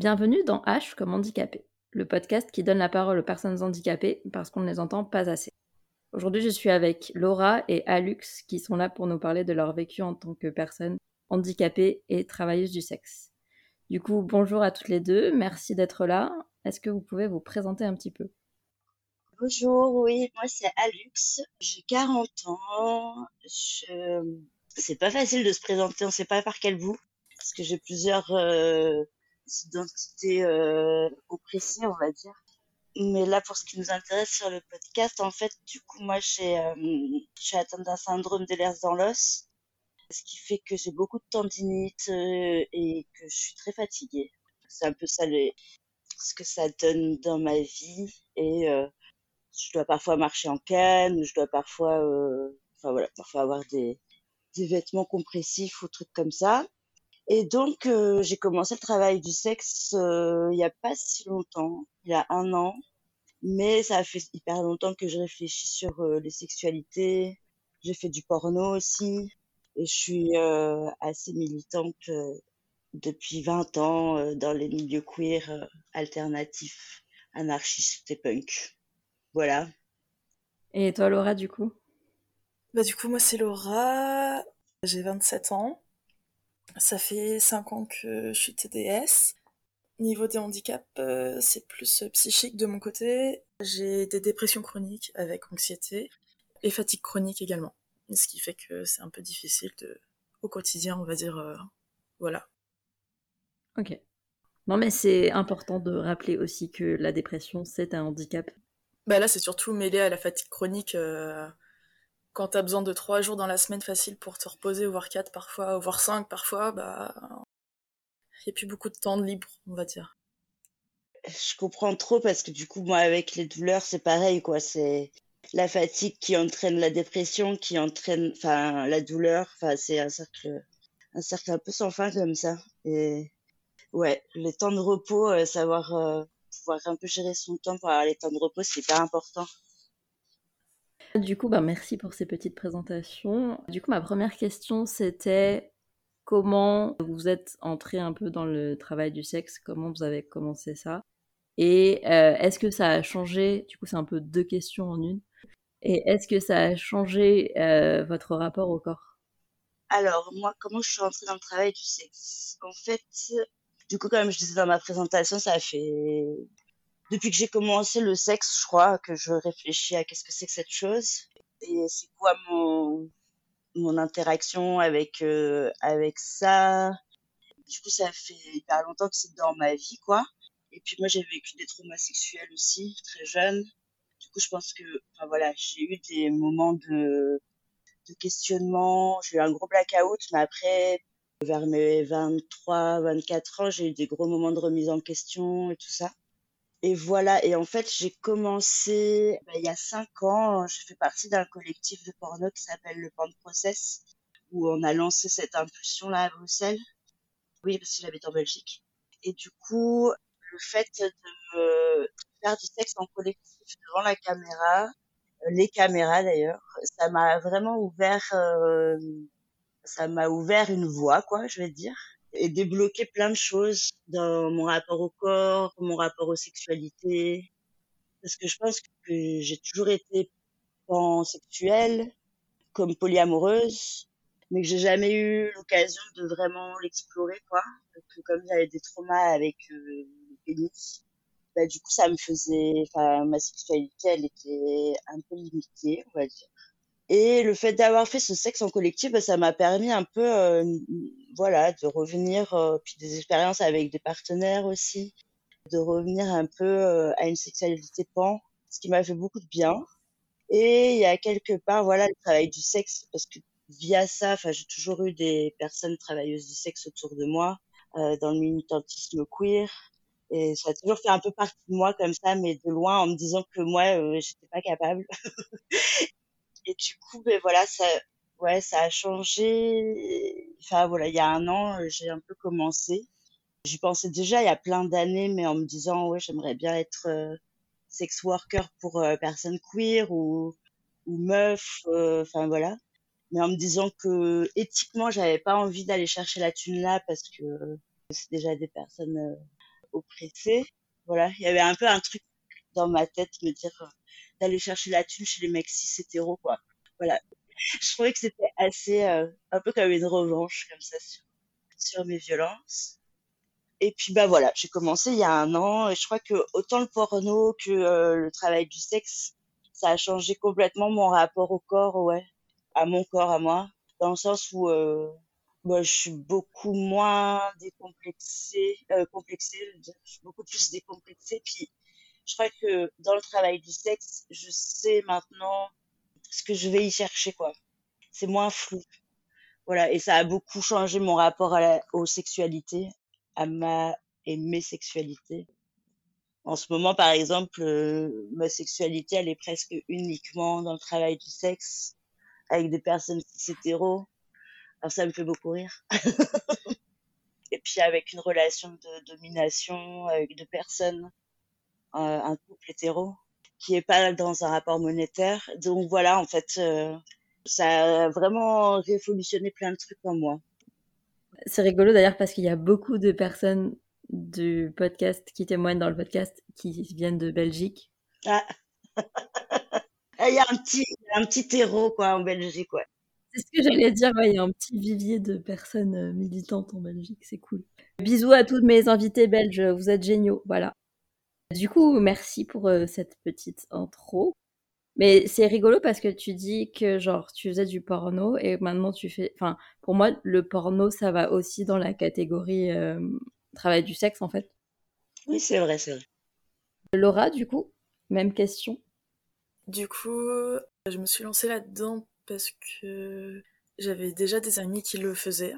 Bienvenue dans H comme handicapé, le podcast qui donne la parole aux personnes handicapées parce qu'on ne les entend pas assez. Aujourd'hui, je suis avec Laura et Alux qui sont là pour nous parler de leur vécu en tant que personnes handicapées et travailleuses du sexe. Du coup, bonjour à toutes les deux, merci d'être là. Est-ce que vous pouvez vous présenter un petit peu? Bonjour, oui, moi c'est Alux, j'ai 40 ans. Je... C'est pas facile de se présenter, on sait pas par quel bout, parce que j'ai plusieurs euh, identités euh, oppressées, on va dire. Mais là, pour ce qui nous intéresse sur le podcast, en fait, du coup, moi, j'ai, euh, je suis atteinte d'un syndrome d'Ehlers dans l'os, ce qui fait que j'ai beaucoup de tendinite euh, et que je suis très fatiguée. C'est un peu ça ce que ça donne dans ma vie et je dois parfois marcher en canne, je dois parfois, enfin voilà, parfois avoir des, des vêtements compressifs ou trucs comme ça. Et donc, euh, j'ai commencé le travail du sexe euh, il n'y a pas si longtemps, il y a un an. Mais ça a fait hyper longtemps que je réfléchis sur euh, les sexualités. J'ai fait du porno aussi. Et je suis assez militante depuis 20 ans dans les milieux queer alternatifs, anarchistes et punk. Voilà. Et toi, Laura, du coup? Bah du coup, moi c'est Laura, j'ai 27 ans. Ça fait 5 ans que je suis TDS. Niveau des handicaps, euh, c'est plus psychique de mon côté. J'ai des dépressions chroniques avec anxiété et fatigue chronique également. Ce qui fait que c'est un peu difficile de, au quotidien, on va dire, euh, voilà. Ok. Non, mais c'est important de rappeler aussi que la dépression, c'est un handicap. Bah là, c'est surtout mêlé à la fatigue chronique. euh, quand t'as besoin de 3 jours dans la semaine facile pour te reposer, voire 4 parfois, voire 5 parfois, bah. Il n'y a plus beaucoup de temps libre, on va dire. Je comprends trop parce que du coup, moi, avec les douleurs, c'est pareil, quoi. C'est la fatigue qui entraîne la dépression, qui entraîne, enfin, la douleur. Enfin, c'est un cercle, un cercle un peu sans fin comme ça. Et ouais, les temps de repos, euh, savoir euh, pouvoir un peu gérer son temps pour avoir les temps de repos, c'est hyper important. Du coup, bah, merci pour ces petites présentations. Du coup, ma première question, c'était comment vous êtes entré un peu dans le travail du sexe, comment vous avez commencé ça, et euh, est-ce que ça a changé, du coup, c'est un peu deux questions en une, et est-ce que ça a changé euh, votre rapport au corps? Alors, moi, comment je suis rentrée dans le travail du sexe? En fait, du coup, comme je disais dans ma présentation, ça fait depuis que j'ai commencé le sexe, je crois que je réfléchis à qu'est-ce que c'est que cette chose et c'est quoi mon mon interaction avec euh, avec ça. Du coup, ça fait hyper longtemps que c'est dans ma vie, quoi. Et puis moi, j'ai vécu des traumas sexuels aussi, très jeune. Du coup, je pense que, enfin voilà, j'ai eu des moments de de questionnement. J'ai eu un gros blackout, mais après, vers mes 23, 24 ans, j'ai eu des gros moments de remise en question et tout ça. Et voilà, et en fait, j'ai commencé bah, il y a cinq ans, je fais partie d'un collectif de porno qui s'appelle le Pan Process, où on a lancé cette impulsion-là à Bruxelles. Oui, parce que j'habite en Belgique. Et du coup, le fait de me faire du sexe en collectif devant la caméra, euh, les caméras d'ailleurs, ça m'a vraiment ouvert, euh, ça m'a ouvert une voie, quoi, je vais dire et débloquer plein de choses dans mon rapport au corps, mon rapport aux sexualités. Parce que je pense que j'ai toujours été pansexuelle, comme polyamoureuse, mais que j'ai jamais eu l'occasion de vraiment l'explorer, quoi. Donc, comme j'avais des traumas avec euh, le pénis, bah, du coup, ça me faisait, enfin, ma sexualité, elle était un peu limitée, on va dire. Et le fait d'avoir fait ce sexe en collectif, bah, ça m'a permis un peu, euh, voilà, de revenir, euh, puis des expériences avec des partenaires aussi, de revenir un peu euh, à une sexualité pan, ce qui m'a fait beaucoup de bien. Et il y a quelque part, voilà, le travail du sexe, parce que via ça, enfin, j'ai toujours eu des personnes travailleuses du sexe autour de moi, euh, dans le militantisme queer. Et ça a toujours fait un peu partie de moi comme ça, mais de loin, en me disant que moi, euh, j'étais pas capable. Et du coup, ben voilà, ça, ouais, ça a changé. Enfin voilà, il y a un an, euh, j'ai un peu commencé. J'y pensais déjà il y a plein d'années, mais en me disant ouais, j'aimerais bien être euh, sex worker pour euh, personnes queer ou ou meuf, enfin voilà. Mais en me disant que éthiquement, j'avais pas envie d'aller chercher la thune là parce que c'est déjà des personnes euh, oppressée. Voilà, il y avait un peu un truc dans ma tête me dire d'aller chercher la thune chez les mecs cis hétéros, quoi. Voilà. Je trouvais que c'était assez, un peu comme une revanche, comme ça, sur, mes violences. Et puis bah voilà, j'ai commencé il y a un an et je crois que autant le porno que le travail du sexe, ça a changé complètement mon rapport au corps, ouais, à mon corps, à moi, dans le sens où euh, moi je suis beaucoup moins décomplexée, euh, complexée, je suis beaucoup plus décomplexée. Puis je crois que dans le travail du sexe, je sais maintenant ce que je vais y chercher, quoi. C'est moins flou. Voilà, et ça a beaucoup changé mon rapport à la, aux sexualités, à ma et mes sexualités. En ce moment, par exemple, euh, ma sexualité, elle est presque uniquement dans le travail du sexe avec des personnes hétéros. Alors ça me fait beaucoup rire. et puis avec une relation de domination avec deux personnes, un couple hétéro qui est pas dans un rapport monétaire. Donc voilà, en fait, euh, ça a vraiment révolutionné plein de trucs en moi. C'est rigolo d'ailleurs parce qu'il y a beaucoup de personnes du podcast qui témoignent dans le podcast qui viennent de Belgique. Ah. il y a un petit, un petit terreau quoi en Belgique, ouais. C'est ce que j'allais dire, il y a un petit vivier de personnes euh, militantes en Belgique, c'est cool. Bisous à tous mes invités belges, vous êtes géniaux, voilà. Du coup, merci pour euh, cette petite intro. Mais c'est rigolo parce que tu dis que genre tu faisais du porno et maintenant tu fais. Enfin, pour moi, le porno, ça va aussi dans la catégorie euh, travail du sexe en fait. Oui, c'est vrai, c'est vrai. Laura, du coup, même question. Du coup, je me suis lancée là-dedans parce que j'avais déjà des amis qui le faisaient.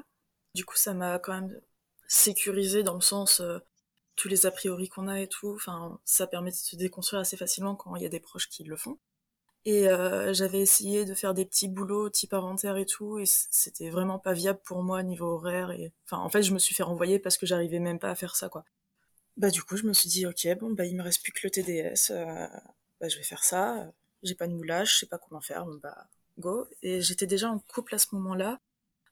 Du coup, ça m'a quand même sécurisé dans le sens euh, tous les a priori qu'on a et tout. Enfin, ça permet de se déconstruire assez facilement quand il y a des proches qui le font. Et euh, j'avais essayé de faire des petits boulots type inventaire et tout, et c'était vraiment pas viable pour moi niveau horaire. Et enfin, en fait, je me suis fait renvoyer parce que j'arrivais même pas à faire ça, quoi. Bah du coup, je me suis dit ok, bon bah il me reste plus que le TDS, euh, bah je vais faire ça. J'ai pas de moulage, je sais pas comment faire, bah go. Et j'étais déjà en couple à ce moment-là.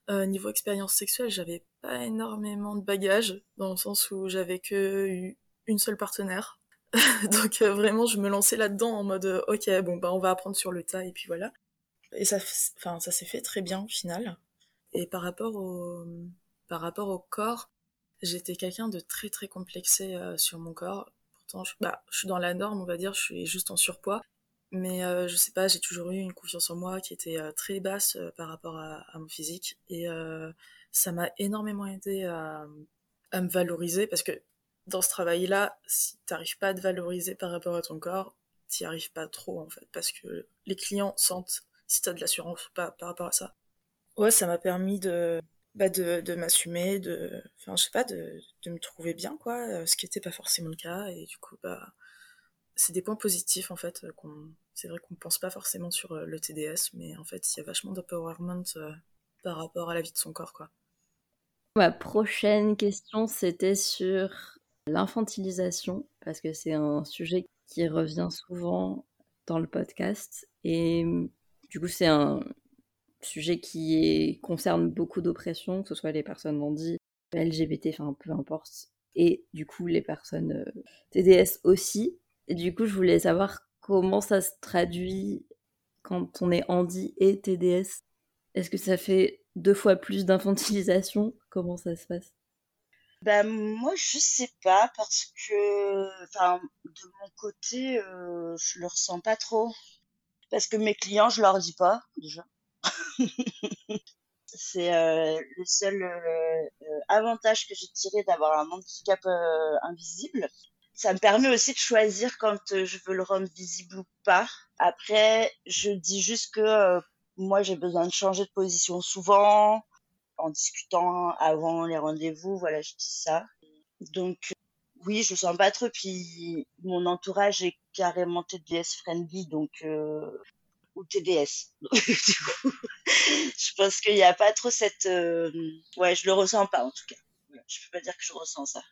Euh, niveau expérience sexuelle, j'avais pas énormément de bagages dans le sens où j'avais que eu une seule partenaire Donc euh, vraiment, je me lançais là-dedans en mode euh, ok, bon bah on va apprendre sur le tas et puis voilà. Et ça, enfin ça s'est fait très bien au final. Et par rapport au, par rapport au corps, j'étais quelqu'un de très très complexé sur mon corps. Pourtant, bah, je suis dans la norme, on va dire, je suis juste en surpoids. Mais je sais pas, j'ai toujours eu une confiance en moi qui était très basse par rapport à, à, mon physique. Et ça m'a énormément aidé à, à me valoriser parce que dans ce travail-là, si t'arrives pas à te valoriser par rapport à ton corps, t'y arrives pas trop en fait, parce que les clients sentent si t'as de l'assurance ou pas par rapport à ça. Ouais, ça m'a permis de, bah de, de m'assumer, de, enfin je sais pas, de, de me trouver bien quoi, euh, ce qui était pas forcément le cas et du coup bah c'est des points positifs en fait qu'on, c'est vrai qu'on pense pas forcément sur euh, le TDS, mais en fait il y a vachement d'empowerment euh, par rapport à la vie de son corps quoi. Ma prochaine question c'était sur l'infantilisation, parce que c'est un sujet qui revient souvent dans le podcast. Et du coup, c'est un sujet qui concerne beaucoup d'oppressions, que ce soit les personnes handies, LGBT, enfin peu importe. Et du coup, les personnes euh, TDS aussi. Et du coup, je voulais savoir comment ça se traduit quand on est handi et TDS. Est-ce que ça fait deux fois plus d'infantilisation? Comment ça se passe? Ben moi je sais pas parce que enfin de mon côté euh, je le ressens pas trop parce que mes clients je leur dis pas déjà. c'est euh, le seul euh, avantage que j'ai tiré d'avoir un handicap invisible. Ça me permet aussi de choisir quand je veux le rendre visible ou pas. Après, je dis juste que moi j'ai besoin de changer de position souvent en discutant avant les rendez-vous, voilà, je dis ça. Donc, oui, je sens pas trop. Puis, mon entourage est carrément TDS friendly, donc, euh, ou TDS. du coup, je pense qu'il n'y a pas trop cette, euh, ouais, je le ressens pas, en tout cas. Je peux pas dire que je ressens ça.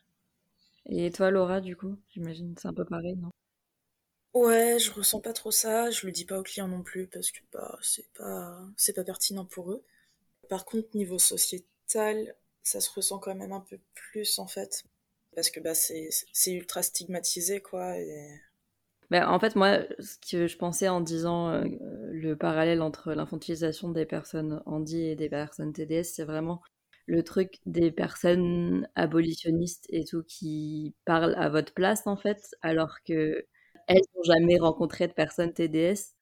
Et toi, Laura, du coup, j'imagine c'est un peu pareil, non? Ouais, je ressens pas trop ça. Je le dis pas aux clients non plus parce que bah c'est pas c'est pas pertinent pour eux. Par contre, niveau sociétal, ça se ressent quand même un peu plus en fait. parce que bah, c'est ultra stigmatisé, quoi. Ben, en fait, moi, ce que je pensais en disant euh, le parallèle entre l'infantilisation des personnes handi et des personnes TDS, c'est vraiment le truc des personnes abolitionnistes et tout qui parlent à votre place, en fait, alors que elles n'ont jamais rencontré de personnes TDS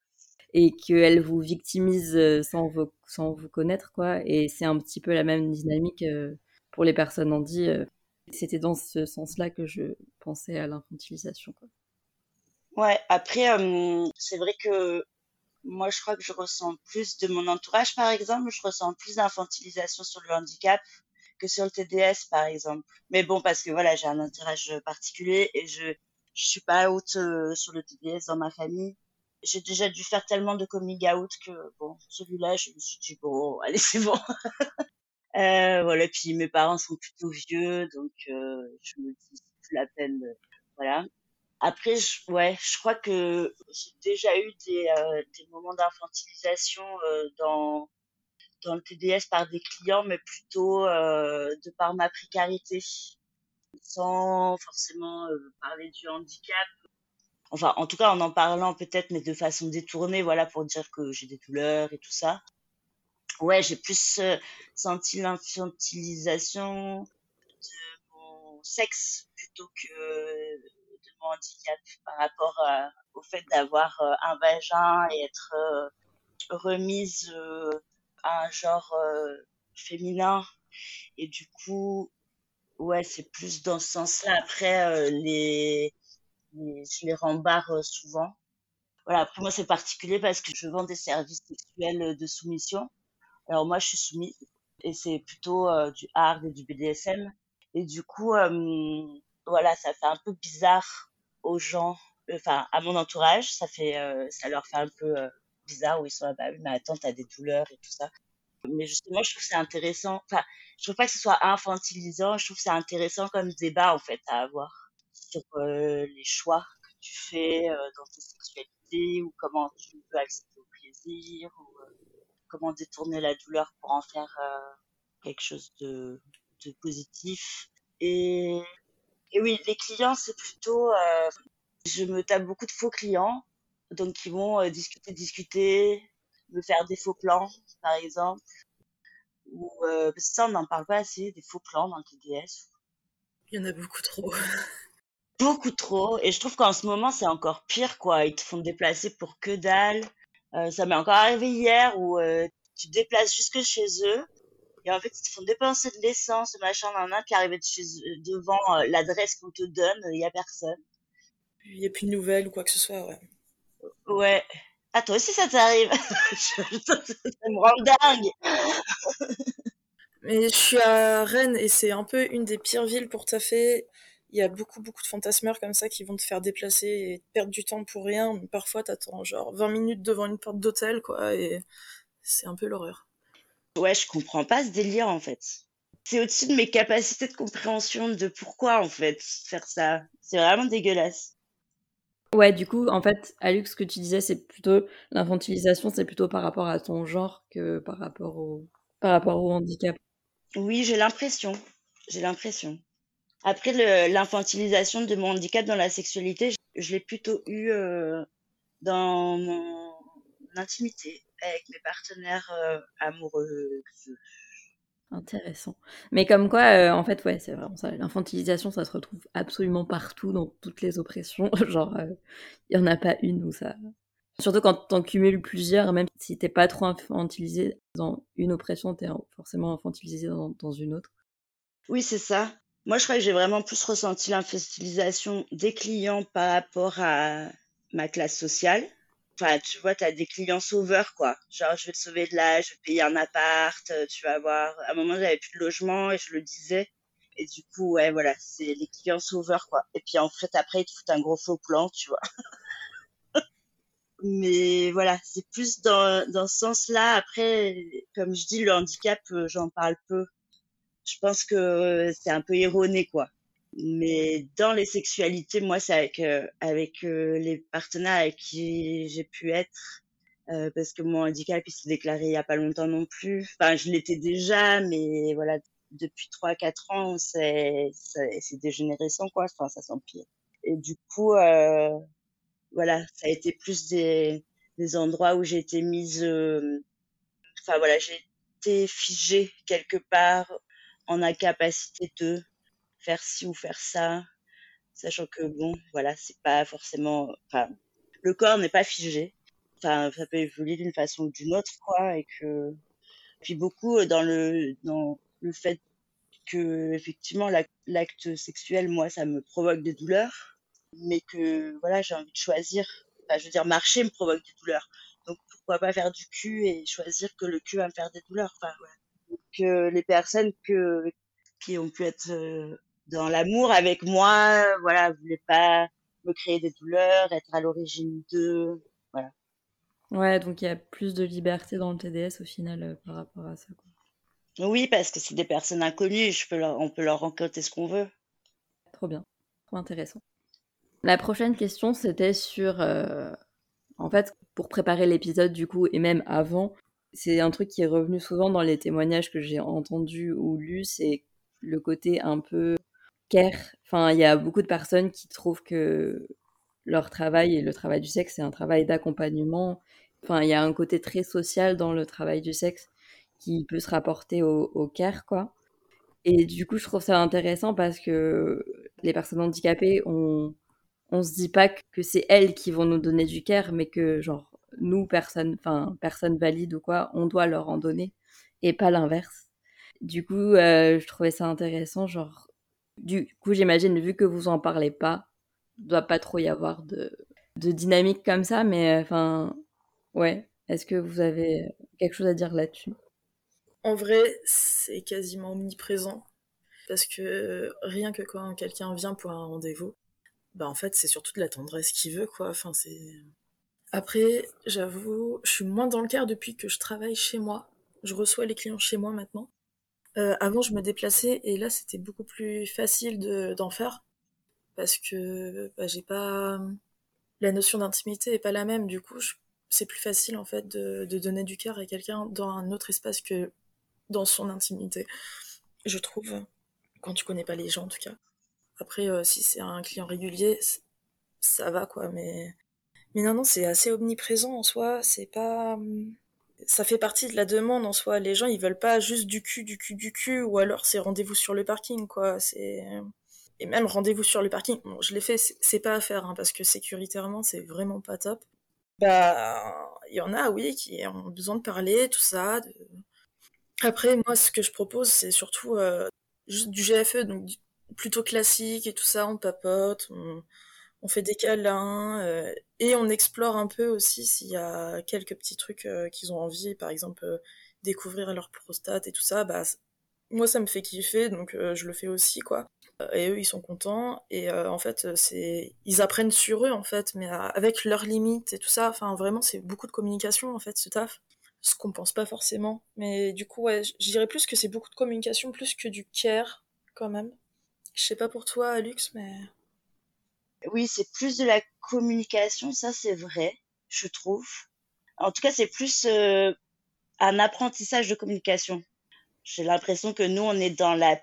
et qu'elles vous victimisent euh, sans vous, sans vous connaître, quoi. Et c'est un petit peu la même dynamique euh, pour les personnes handi. C'était dans ce sens-là que je pensais à l'infantilisation. Ouais, après, euh, c'est vrai que moi, je crois que je ressens plus de mon entourage, par exemple, je ressens plus d'infantilisation sur le handicap que sur le TDS, par exemple. Mais bon, parce que voilà, j'ai un entourage particulier et je je suis pas haute euh, sur le TDS dans ma famille. J'ai déjà dû faire tellement de coming out que bon, celui-là, je me suis dit bon, allez, c'est bon. Euh, voilà, puis mes parents sont plutôt vieux, donc euh, je me dis la peine. Voilà. Après, je, ouais, je crois que j'ai déjà eu des, euh, des moments d'infantilisation euh, dans dans le TDS par des clients, mais plutôt de par ma précarité, sans forcément parler du handicap. Enfin, en tout cas, en en parlant peut-être, mais de façon détournée, voilà, pour dire que j'ai des douleurs et tout ça ouais, j'ai plus euh, senti l'infantilisation de mon sexe plutôt que mon handicap par rapport au fait d'avoir euh, un vagin et être euh, remise à un genre féminin. Et du coup, ouais, c'est plus dans ce sens-là. Après, les, je les rembarre souvent. Voilà, après moi c'est particulier parce que je vends des services sexuels de soumission alors moi, je suis soumise et c'est plutôt euh, du hard et du BDSM. Et du coup, euh, voilà, ça fait un peu bizarre aux gens, enfin à mon entourage, ça fait, euh, ça leur fait un peu bizarre où ils sont là, bah oui, mais attends, t'as des douleurs et tout ça. Mais justement, je trouve que c'est intéressant. Enfin, je trouve pas que ce soit infantilisant. Je trouve que c'est intéressant comme débat en fait à avoir sur les choix que tu fais dans ta sexualité ou comment tu peux accéder au plaisir ou comment détourner la douleur pour en faire euh, quelque chose de, de positif. Et, et, oui, les clients, c'est plutôt, euh, je me tape beaucoup de faux clients, donc ils vont euh, discuter, discuter, me faire des faux plans, par exemple. Ou euh, parce que ça, on n'en parle pas assez des faux plans dans le TDS. Il y en a beaucoup trop. beaucoup trop. Et je trouve qu'en ce moment, c'est encore pire, quoi. Ils te font déplacer pour que dalle. Euh, ça m'est encore arrivé hier où euh, tu te déplaces jusque chez eux et en fait ils te font dépenser de l'essence, machin, nan, nan, puis arriver devant euh, l'adresse qu'on te donne, il y a personne. Il n'y a plus de nouvelles ou quoi que ce soit, ouais. Ouais. Ah, toi aussi ça t'arrive Ça me rend dingue Mais je suis à Rennes et c'est un peu une des pires villes pour taffer il y a beaucoup beaucoup de fantasmeurs comme ça qui vont te faire déplacer et perdre du temps pour rien. Mais parfois t'attends genre 20 minutes devant une porte d'hôtel quoi et c'est un peu l'horreur. Ouais, je comprends pas ce délire en fait. C'est au-dessus de mes capacités de compréhension de pourquoi en fait faire ça. C'est vraiment dégueulasse. Ouais, du coup, en fait, Alux, ce que tu disais, c'est plutôt l'infantilisation, c'est plutôt par rapport à ton genre que par rapport au par rapport au handicap. Oui, j'ai l'impression. J'ai l'impression. Après, l'infantilisation de mon handicap dans la sexualité, je, l'ai plutôt eu euh, dans mon intimité avec mes partenaires euh, amoureux. Intéressant. Mais comme quoi, euh, en fait, ouais, c'est vraiment ça. L'infantilisation, ça se retrouve absolument partout dans toutes les oppressions. Genre, il n'y en a pas une où ça. Surtout quand t'en cumules plusieurs, même si t'es pas trop infantilisé dans une oppression, t'es forcément infantilisé dans, dans une autre. Oui, c'est ça. Moi, je crois que j'ai vraiment plus ressenti l'infantilisation des clients par rapport à ma classe sociale. Enfin, tu vois, tu as des clients sauveurs, quoi. Genre, je vais te sauver de là, je vais payer un appart, euh, tu vas voir. À un moment, j'avais plus de logement et je le disais. Et du coup, ouais, voilà, c'est les clients sauveurs, quoi. Et puis, en fait, après, ils te foutent un gros faux plan, tu vois. Mais voilà, c'est plus dans, dans ce sens-là. Après, comme je dis, le handicap, euh, j'en parle peu je pense que c'est un peu erroné, quoi. Mais dans les sexualités, moi, c'est avec, euh, avec euh, les partenaires avec qui j'ai pu être. Euh, parce que mon handicap, il s'est déclaré il y a pas longtemps non plus. Enfin, je l'étais déjà, mais voilà, depuis 3-4 ans, c'est dégénérescent, quoi. Enfin, ça s'empire. Et du coup, euh, voilà, ça a été plus des, des endroits où j'ai été mise, euh, enfin voilà, j'ai été figée quelque part en incapacité de faire ci ou faire ça, sachant que bon, voilà, c'est pas forcément, enfin, le corps n'est pas figé, enfin, ça peut évoluer d'une façon ou d'une autre, quoi, et que, puis beaucoup dans le, dans le fait que effectivement l'acte sexuel, moi, ça me provoque des douleurs, mais que voilà, j'ai envie de choisir. Enfin, je veux dire, marcher me provoque des douleurs, donc pourquoi pas faire du cul et choisir que le cul va me faire des douleurs. Enfin, Donc euh, les personnes que qui ont pu être euh, dans l'amour avec moi, voilà, voulaient pas me créer des douleurs, être à l'origine d'eux, voilà. Ouais, donc il y a plus de liberté dans le TDS au final euh, par rapport à ça. Quoi. Oui, parce que c'est des personnes inconnues, je peux on peut leur raconter ce qu'on veut. Trop bien, trop intéressant. La prochaine question, c'était sur... Euh, en fait, pour préparer l'épisode du coup, et même avant, c'est un truc qui est revenu souvent dans les témoignages que j'ai entendus ou lus, c'est le côté un peu care. Enfin, il y a beaucoup de personnes qui trouvent que leur travail et le travail du sexe, c'est un travail d'accompagnement. Enfin, il y a un côté très social dans le travail du sexe qui peut se rapporter au, care, quoi. Et du coup, je trouve ça intéressant parce que les personnes handicapées, on, on se dit pas que c'est elles qui vont nous donner du care, mais que, genre, nous, personnes, enfin, personnes valides ou quoi, on doit leur en donner et pas l'inverse. Du coup, euh, je trouvais ça intéressant, genre, du coup, j'imagine, vu que vous en parlez pas, doit pas trop y avoir de, dynamique comme ça, mais enfin, ouais. Est-ce que vous avez quelque chose à dire là-dessus? En vrai, c'est quasiment omniprésent. Parce que rien que quand quelqu'un vient pour un rendez-vous, bah en fait, c'est surtout de la tendresse qu'il veut, quoi. Après, j'avoue, je suis moins dans le quart depuis que je travaille chez moi. Je reçois les clients chez moi maintenant. Euh, avant, je me déplaçais et là, c'était beaucoup plus facile d'en faire parce que bah, j'ai pas la notion d'intimité est pas la même. Du coup, c'est plus facile en fait de, donner du cœur à quelqu'un dans un autre espace que dans son intimité, je trouve, quand tu connais pas les gens en tout cas. Après, euh, si c'est un client régulier, ça va quoi, mais mais non non, c'est assez omniprésent en soi. C'est pas, ça fait partie de la demande en soi. Les gens ils veulent pas juste du cul, du cul, du cul, ou alors c'est rendez-vous sur le parking quoi. C'est et même rendez-vous sur le parking. Bon, je l'ai fait, c'est pas à faire hein, parce que sécuritairement c'est vraiment pas top. Bah, il y en a oui qui ont besoin de parler, tout ça, après, moi, ce que je propose, c'est surtout euh, du GFE, donc plutôt classique et tout ça, on papote, fait des câlins, euh, et on explore un peu aussi s'il y a quelques petits trucs euh, qu'ils ont envie, par exemple découvrir leur prostate et tout ça, bah moi ça me fait kiffer, donc je le fais aussi, quoi. Et eux, ils sont contents, et en fait, c'est ils apprennent sur eux, en fait, mais avec leurs limites et tout ça, enfin vraiment, c'est beaucoup de communication, en fait, ce taf ce qu'on pense pas forcément. Mais du coup, ouais, je dirais plus que c'est beaucoup de communication, plus que du care, quand même. Je sais pas pour toi, Lux, mais. Oui, c'est plus de la communication, ça c'est vrai, je trouve. En tout cas, c'est plus euh, un apprentissage de communication. J'ai l'impression que nous, on est dans la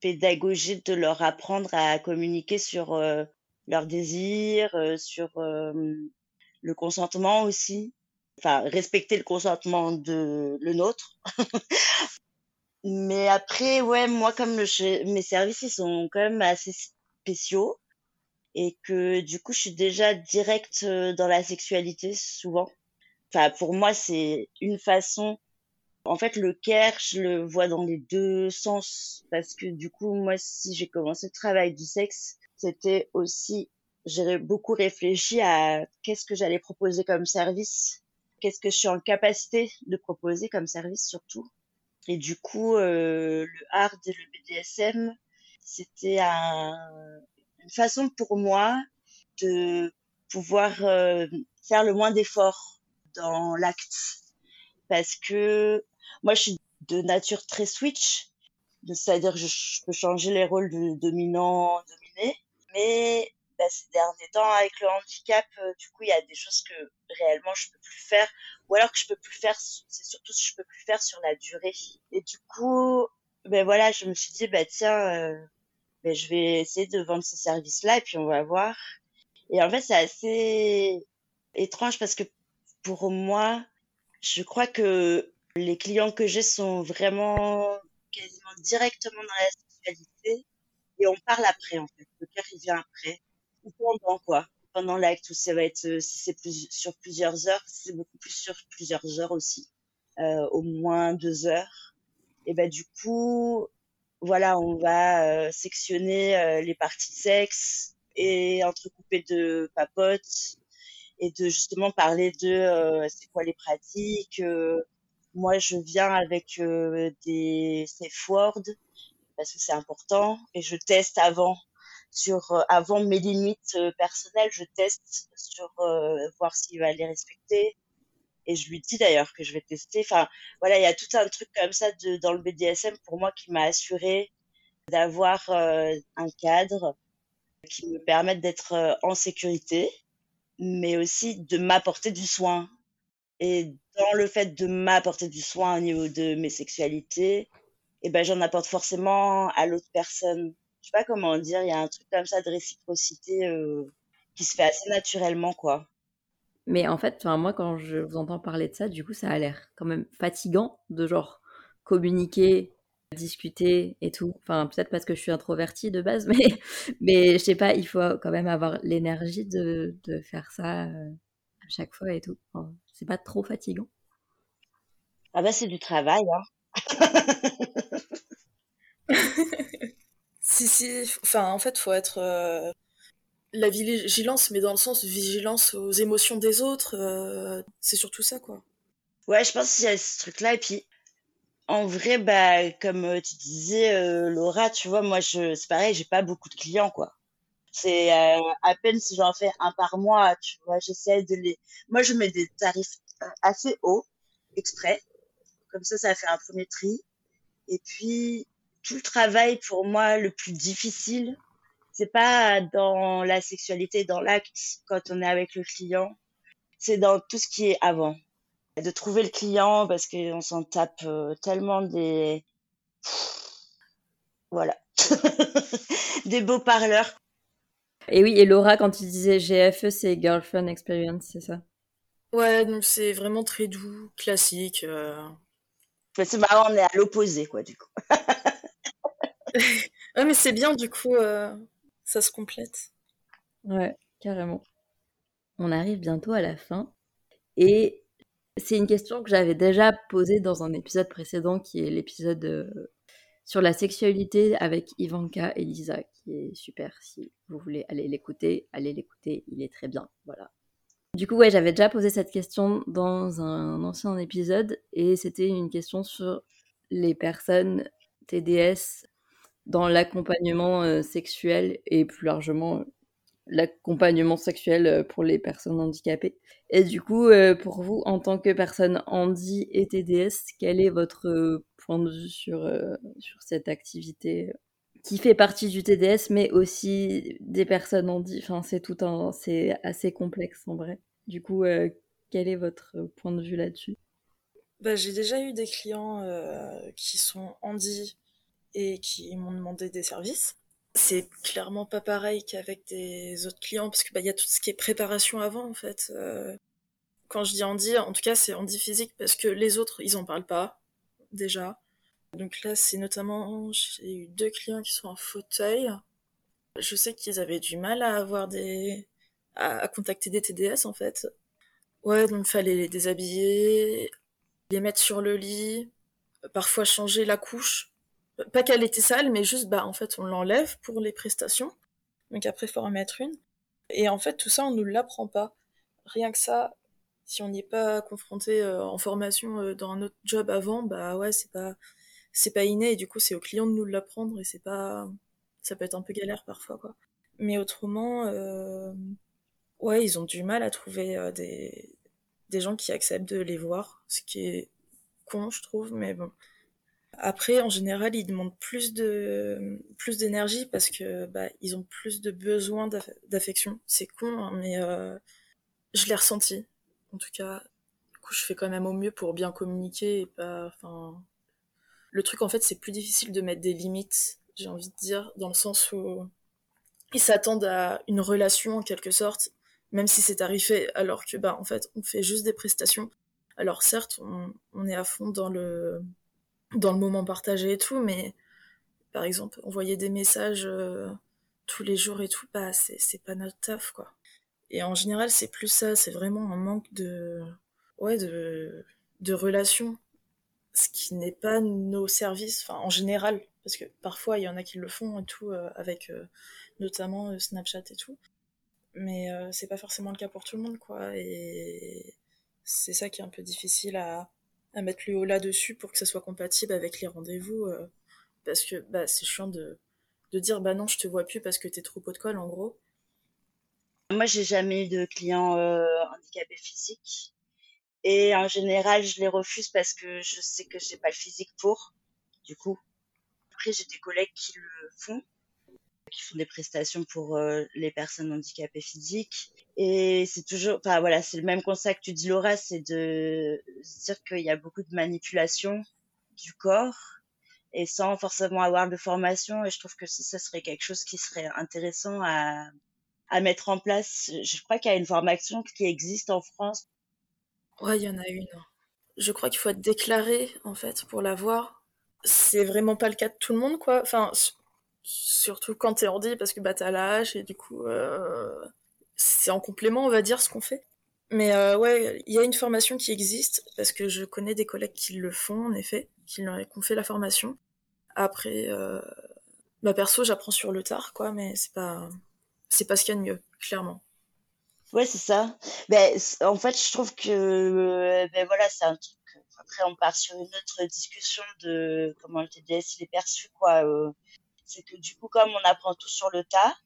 pédagogie de leur apprendre à communiquer sur euh, leurs désirs, euh, sur le consentement aussi enfin respecter le consentement de le nôtre. Mais après, ouais, moi comme mes services ils sont quand même assez spéciaux et que du coup je suis déjà directe euh, dans la sexualité souvent. Enfin pour moi c'est une façon. En fait le care je le vois dans les deux sens parce que du coup moi si j'ai commencé le travail du sexe c'était aussi j'ai beaucoup réfléchi à qu'est-ce que j'allais proposer comme service qu'est-ce que je suis en capacité de proposer comme service surtout. Et du coup, euh, le hard et le BDSM, c'était une façon pour moi de pouvoir euh, faire le moins d'efforts dans l'acte. Parce que moi, je suis de nature très switch, c'est-à-dire que je, peux changer les rôles de dominant, dominé, mais bah, ces derniers temps avec le handicap, euh, du coup, il y a des choses que réellement je peux plus faire, ou alors que je peux plus faire, c'est surtout si je peux plus faire sur la durée. Et du coup, ben voilà, je me suis dit, bah tiens, euh, ben, je vais essayer de vendre ces services-là et puis on va voir. Et en fait, c'est assez étrange parce que pour moi, je crois que les clients que j'ai sont vraiment quasiment directement dans la sexualité et on parle après en fait. Le cœur il vient après ou pendant quoi pendant l'acte où ça va être euh, si c'est plus sur plusieurs heures c'est beaucoup plus sur plusieurs heures aussi euh, au moins deux heures et ben du coup voilà on va euh, sectionner euh, les parties de sexe et entrecouper de papotes et de justement parler de euh, c'est quoi les pratiques moi je viens avec des safe words parce que c'est important et je teste avant sur euh, avant mes limites personnelles, je teste sur euh, voir s'il va les respecter et je lui dis d'ailleurs que je vais tester. Enfin voilà, il y a tout un truc comme ça dans le BDSM pour moi qui m'a assuré d'avoir un cadre qui me permette d'être en sécurité, mais aussi de m'apporter du soin. Et dans le fait de m'apporter du soin au niveau de mes sexualités, et ben j'en apporte forcément à l'autre personne. Je sais pas comment dire, il y a un truc comme ça de réciprocité euh, qui se fait assez naturellement quoi. Mais en fait, moi quand je vous entends parler de ça, du coup ça a l'air quand même fatigant de genre communiquer, discuter et tout. Enfin peut-être parce que je suis introvertie de base, mais mais je sais pas, il faut quand même avoir l'énergie de, de faire ça euh, à chaque fois et tout. Enfin, c'est pas trop fatigant. Ah bah c'est du travail hein. si, si, enfin, en fait, faut être euh, la vigilance, mais dans le sens de vigilance aux émotions des autres, euh, c'est surtout ça, quoi. Ouais, je pense qu'il y a ce truc-là. Et puis, en vrai, bah, comme euh, tu disais, euh, Laura, tu vois, moi, je, c'est pareil, j'ai pas beaucoup de clients, quoi. C'est à peine si j'en fais un par mois, tu vois, j'essaie de les... Moi, je mets des tarifs assez hauts, exprès. Comme ça, ça fait un premier tri. Et puis, tout le travail pour moi le plus difficile, c'est pas dans la sexualité, dans l'acte, quand on est avec le client, c'est dans tout ce qui est avant. De trouver le client parce qu'on s'en tape euh, tellement des. Voilà. des beaux parleurs. Et oui, et Laura, quand tu disais GFE, c'est Girlfriend Experience, c'est ça? Ouais, donc c'est vraiment très doux, classique. Euh... C'est marrant, on est à l'opposé, quoi, du coup. ouais, mais c'est bien, du coup, euh, ça se complète. Ouais, carrément. On arrive bientôt à la fin. Et c'est une question que j'avais déjà posée dans un épisode précédent, qui est l'épisode euh, sur la sexualité avec Ivanka et Lisa, qui est super. Si vous voulez aller l'écouter, allez l'écouter, il est très bien. Voilà. Du coup, ouais, j'avais déjà posé cette question dans un ancien épisode, et c'était une question sur les personnes TDS dans l'accompagnement euh, sexuel et plus largement l'accompagnement sexuel euh, pour les personnes handicapées. Et du coup, euh, pour vous, en tant que personne handi et TDS, quel est votre point de vue sur, sur cette activité qui fait partie du TDS, mais aussi des personnes handi? Enfin, c'est tout un, c'est assez complexe en vrai. Du coup, quel est votre point de vue là-dessus? Bah, J'ai déjà eu des clients qui sont handi et qui m'ont demandé des services. C'est clairement pas pareil qu'avec des autres clients parce que bah, y a tout ce qui est préparation avant en fait. Euh, quand je dis handi, en tout cas c'est handi physique parce que les autres ils en parlent pas déjà. Donc là c'est notamment j'ai eu deux clients qui sont en fauteuil. Je sais qu'ils avaient du mal à avoir des à, contacter des TDS en fait. Ouais donc fallait les déshabiller, les mettre sur le lit, parfois changer la couche pas qu'elle était sale, mais juste, bah, en fait, on l'enlève pour les prestations. Donc après, il faut en mettre une. Et en fait, tout ça, on ne nous l'apprend pas. Rien que ça, si on n'y est pas confronté euh, en formation euh, dans un autre job avant, bah ouais, c'est pas, c'est pas inné. Et du coup, c'est au client de nous l'apprendre et c'est pas, ça peut être un peu galère parfois, quoi. Mais autrement, euh, ouais, ils ont du mal à trouver euh, des, des gens qui acceptent de les voir, ce qui est con, je trouve, mais bon. Après, en général, ils demandent plus de plus d'énergie parce que bah, ils ont plus de besoin d'affection. C'est con, hein, mais euh, je l'ai ressenti. En tout cas, du coup, je fais quand même au mieux pour bien communiquer et pas, enfin, Le truc, en fait, c'est plus difficile de mettre des limites, j'ai envie de dire, dans le sens où ils s'attendent à une relation en quelque sorte, même si c'est arrivé alors que, bah, en fait, on fait juste des prestations. Alors certes, on, est à fond dans le, dans le moment partagé et tout, mais par exemple, envoyer des messages euh, tous les jours et tout, bah, c'est pas notre taf, quoi. Et en général, c'est plus ça, c'est vraiment un manque de, ouais, de, de relations. Ce qui n'est pas nos services, enfin, en général, parce que parfois, il y en a qui le font et tout, euh, avec euh, notamment Snapchat et tout. Mais c'est pas forcément le cas pour tout le monde, quoi. Et c'est ça qui est un peu difficile à, à mettre le haut là-dessus pour que ça soit compatible avec les rendez-vous. parce que bah, c'est chiant de, de dire bah non, je te vois plus parce que t'es trop pot de colle, en gros. Moi, j'ai jamais eu de clients euh, handicapés physiques. Et en général, je les refuse parce que je sais que j'ai pas le physique pour, du coup. Après, j'ai des collègues qui le font, qui font des prestations pour euh, les personnes handicapées physiques. Et c'est toujours, enfin voilà, c'est le même constat que tu dis Laura, c'est de dire qu'il y a beaucoup de manipulation du corps et sans forcément avoir de formation. Et je trouve que ça, serait quelque chose qui serait intéressant à, à mettre en place. Je crois qu'il y a une formation qui existe en France. Ouais, il y en a une. Je crois qu'il faut être déclaré, en fait, pour l'avoir. C'est vraiment pas le cas de tout le monde, quoi. Enfin, surtout quand t'es handi, parce que bah, t'as l'âge, et du coup, euh, c'est en complément, on va dire, ce qu'on fait. Mais euh, ouais, il y a une formation qui existe, parce que je connais des collègues qui le font, en effet, qui, ont fait la formation. Après, euh, bah perso, j'apprends sur le tard, quoi, mais c'est pas, c'est pas ce qu'il y a de mieux, clairement. Ouais, c'est ça. Ben, en fait, je trouve que, ben voilà, c'est un truc. Après, on part sur une autre discussion de comment le TDS il est perçu, quoi. C'est que du coup, comme on apprend tout sur le tas,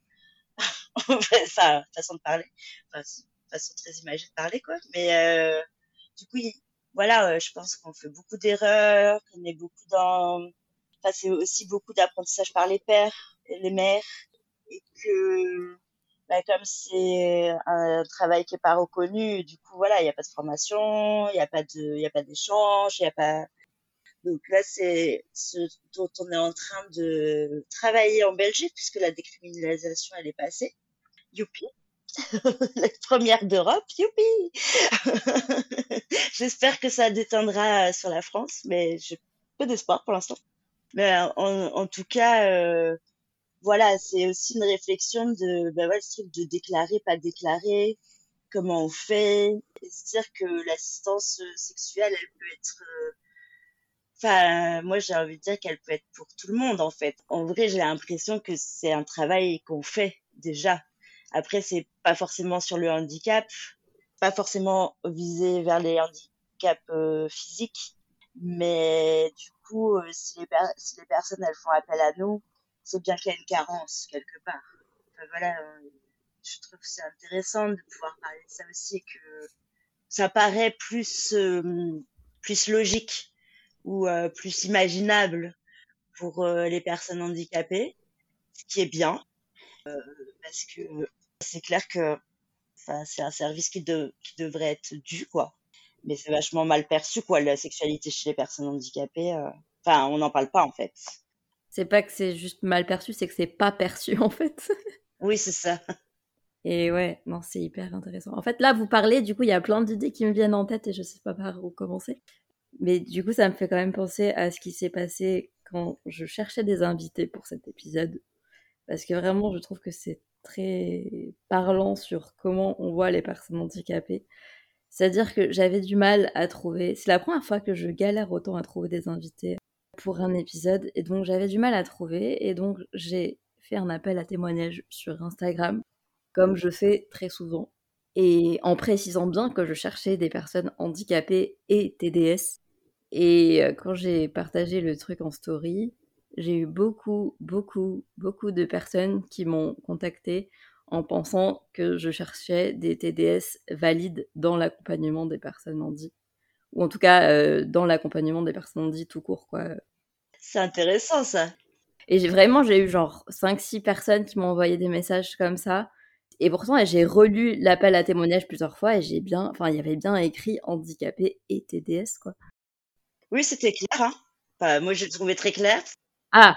enfin, façon de parler, enfin, façon très imagée de parler, quoi. Mais euh, du coup, voilà, je pense qu'on fait beaucoup d'erreurs, qu'on est beaucoup dans c'est aussi beaucoup d'apprentissage par les pères et les mères. Et que, bah, comme c'est un travail qui est pas reconnu, du coup, voilà, il n'y a pas de formation, il n'y a pas de, il a pas d'échange, il n'y a pas, donc là, c'est ce dont on est en train de travailler en Belgique, puisque la décriminalisation, elle est passée. Youpi! la première d'Europe, youpi! J'espère que ça déteindra sur la France, mais j'ai peu d'espoir pour l'instant. Mais en, en tout cas, euh, voilà, c'est aussi une réflexion de, ben ouais, de déclarer, pas déclarer, comment on fait, c'est-à-dire que l'assistance sexuelle, elle peut être, euh, enfin, moi j'ai envie de dire qu'elle peut être pour tout le monde en fait. En vrai, j'ai l'impression que c'est un travail qu'on fait déjà. Après, c'est pas forcément sur le handicap, pas forcément visé vers les handicaps euh, physiques, mais du coup, euh, si, les si, les personnes elles font appel à nous, c'est bien qu'il y a une carence quelque part. Enfin, voilà, euh, je trouve que c'est intéressant de pouvoir parler de ça aussi et que ça paraît plus euh, plus logique ou plus imaginable pour les personnes handicapées, ce qui est bien parce que c'est clair que c'est un service qui, de, qui devrait être dû quoi. Mais c'est vachement mal perçu quoi la sexualité chez les personnes handicapées euh. enfin on n'en parle pas en fait. C'est pas que c'est juste mal perçu c'est que c'est pas perçu en fait. Oui c'est ça. Et ouais non c'est hyper intéressant. En fait là vous parlez du coup il y a plein d'idées qui me viennent en tête et je sais pas par où commencer mais du coup ça me fait quand même penser à ce qui s'est passé quand je cherchais des invités pour cet épisode parce que vraiment je trouve que c'est très parlant sur comment on voit les personnes handicapées c'est-à-dire que j'avais du mal à trouver. C'est la première fois que je galère autant à trouver des invités pour un épisode. Et donc j'avais du mal à trouver. Et donc j'ai fait un appel à témoignage sur Instagram, comme je fais très souvent. Et en précisant bien que je cherchais des personnes handicapées et TDS. Et euh, quand j'ai partagé le truc en story, j'ai eu beaucoup, beaucoup, beaucoup de personnes qui m'ont contacté en pensant que je cherchais des TDS valides dans l'accompagnement des personnes handies. Ou en tout cas, euh, dans l'accompagnement des personnes handies tout court, quoi. C'est intéressant, ça. Et vraiment, j'ai eu genre 5-6 personnes qui m'ont envoyé des messages comme ça. Et pourtant, j'ai relu l'appel à témoignage plusieurs fois et j'ai bien, enfin, il y avait bien écrit handicapé et TDS, quoi. Oui, c'était clair, hein. Enfin, moi, je l'ai trouvé très clair. Ah,